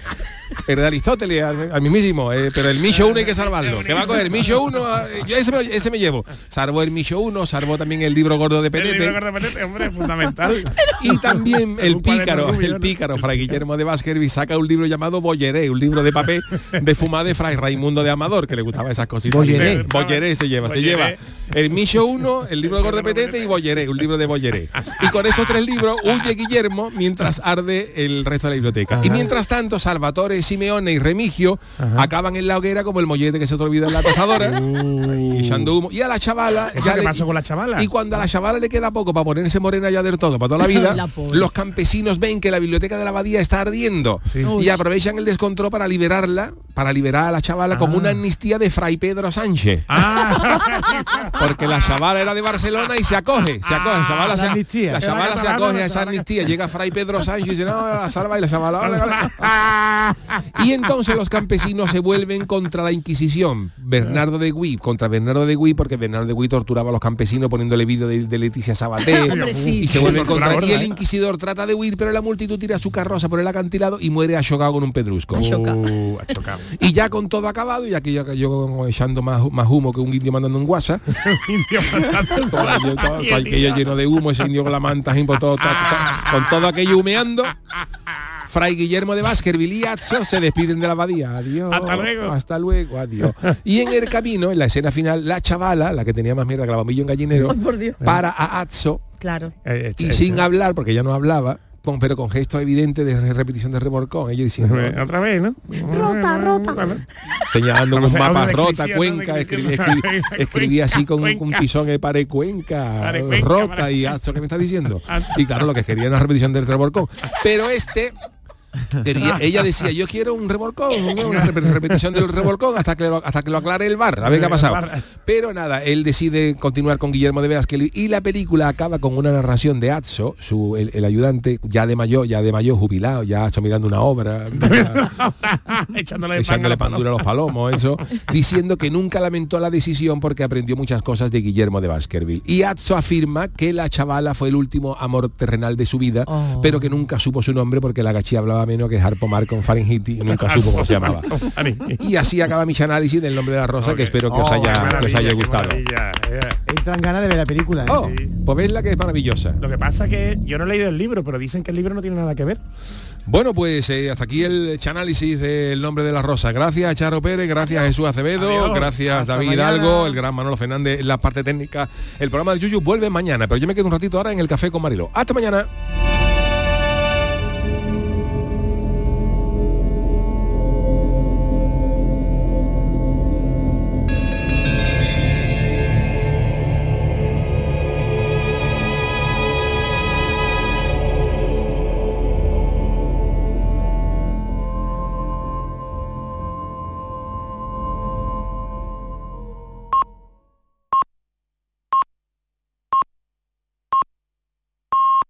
Pero de Aristóteles, al, al mismísimo, eh, pero el Micho 1 hay que salvarlo. ¿Qué va a coger? Micho 1, yo ese me, ese me llevo. Salvó el Micho 1, salvó también el libro gordo de El Petete. libro de Petete, hombre, es fundamental. Y también el pícaro, el pícaro, Fray Guillermo de Baskerville saca un libro llamado Bolleré, un libro de papel de fumada de Fray Raimundo de Amador, que le gustaba esas cositas. Bolleré. Bolleré se lleva, se lleva el Micho 1, el libro de Gordo Petete y Bolleré, un libro de Bolleré. Y con esos tres libros huye Guillermo mientras arde el resto de la biblioteca. Y mientras tanto, Salvatore, Simeone y Remigio acaban en la hoguera como el mollete que se te olvida en la tostadora, y echando humo. Y a la chavala ¿Eso ya qué le- pasó con la chavala? y cuando a la chavala le queda poco para ponerse morena ya del todo, para toda la vida, La los campesinos ven que la biblioteca de la abadía está ardiendo Sí. Y aprovechan el descontrol para liberarla, para liberar a la chavala como una amnistía de Fray Pedro Sánchez. Ah, Porque la chavala era de Barcelona y se acoge, se acoge, la chavala, la se, la chavala se catalana, acoge a la esa amnistía, llega Fray Pedro Sánchez y dice, no, la salva y la chavala. vale, vale". Y entonces los campesinos se vuelven contra la Inquisición. Bernardo de Gui, contra Bernardo de Gui, porque Bernardo de Gui torturaba a los campesinos poniéndole vídeo de, de Leticia Sabaté. Hombre, sí. y se vuelven Tortura contra. Y el ¿eh? inquisidor trata de huir, pero la multitud tira su carroza por el acantilado y muere achocado con un pedrusco. Uh, chocado. Y ya con todo acabado, y aquí yo, yo como echando más, más humo que un indio mandando un WhatsApp. todo, aquello- lleno de humo, ese indio con la manta, jimbo, todo, todo- todo- con todo aquello humeando. Fray Guillermo de Baskerville y Atzo se despiden de la abadía. Adiós. Hasta luego. Hasta luego, adiós. Y en el camino, en la escena final, la chavala, la que tenía más mierda que la bombilla en gallinero, Ay, por Dios. para a Atzo Claro. Eh, y sin hablar, porque ya no hablaba, con- pero con gesto evidente de re- repetición de revolcón. Ella diciendo, Otra vez, ¿no? Rota, rota. señalando un mapa rota, Cuenca, escribí, Descripción. escribí- escribí así con un tizón de pare Cuenca, rota y Atzo, ¿qué me está diciendo? Y claro, lo que quería era una repetición del revolcón. Pero este ella decía, yo quiero un revolcón, una rep- repetición del revolcón hasta que lo, hasta que lo aclare el bar, a ver qué ha pasado. Pero nada, él decide continuar con Guillermo de Baskerville y la película acaba con una narración de Atzo, su, el, el ayudante, ya de mayor, ya de mayor, jubilado, ya Atzo mirando una obra, Echándole, pandura a los palomos, eso, diciendo que nunca lamentó la decisión porque aprendió muchas cosas de Guillermo de Baskerville. Y Atzo afirma que la chavala fue el último amor terrenal de su vida, Oh. pero que nunca supo su nombre porque la gachí hablaba menos que Harpo Mar con Fahrenheit y nunca supo cómo se llamaba. Y así acaba mi análisis del nombre de la rosa, que espero que os Oh, haya, que os haya gustado. eh. Entran ganas de ver la película. ¿eh? Oh, pues vedla que es maravillosa. Lo que pasa que yo no he leído el libro, pero dicen que el libro no tiene nada que ver. Bueno, pues eh, hasta aquí el análisis del nombre de la rosa. Gracias a Charo Pérez, gracias a Jesús Acevedo, Adiós. gracias Hasta David mañana. Hidalgo, el gran Manolo Fernández en la parte técnica. El programa del Yuyu vuelve mañana, pero yo me quedo un ratito ahora en el café con Marilo. Hasta mañana.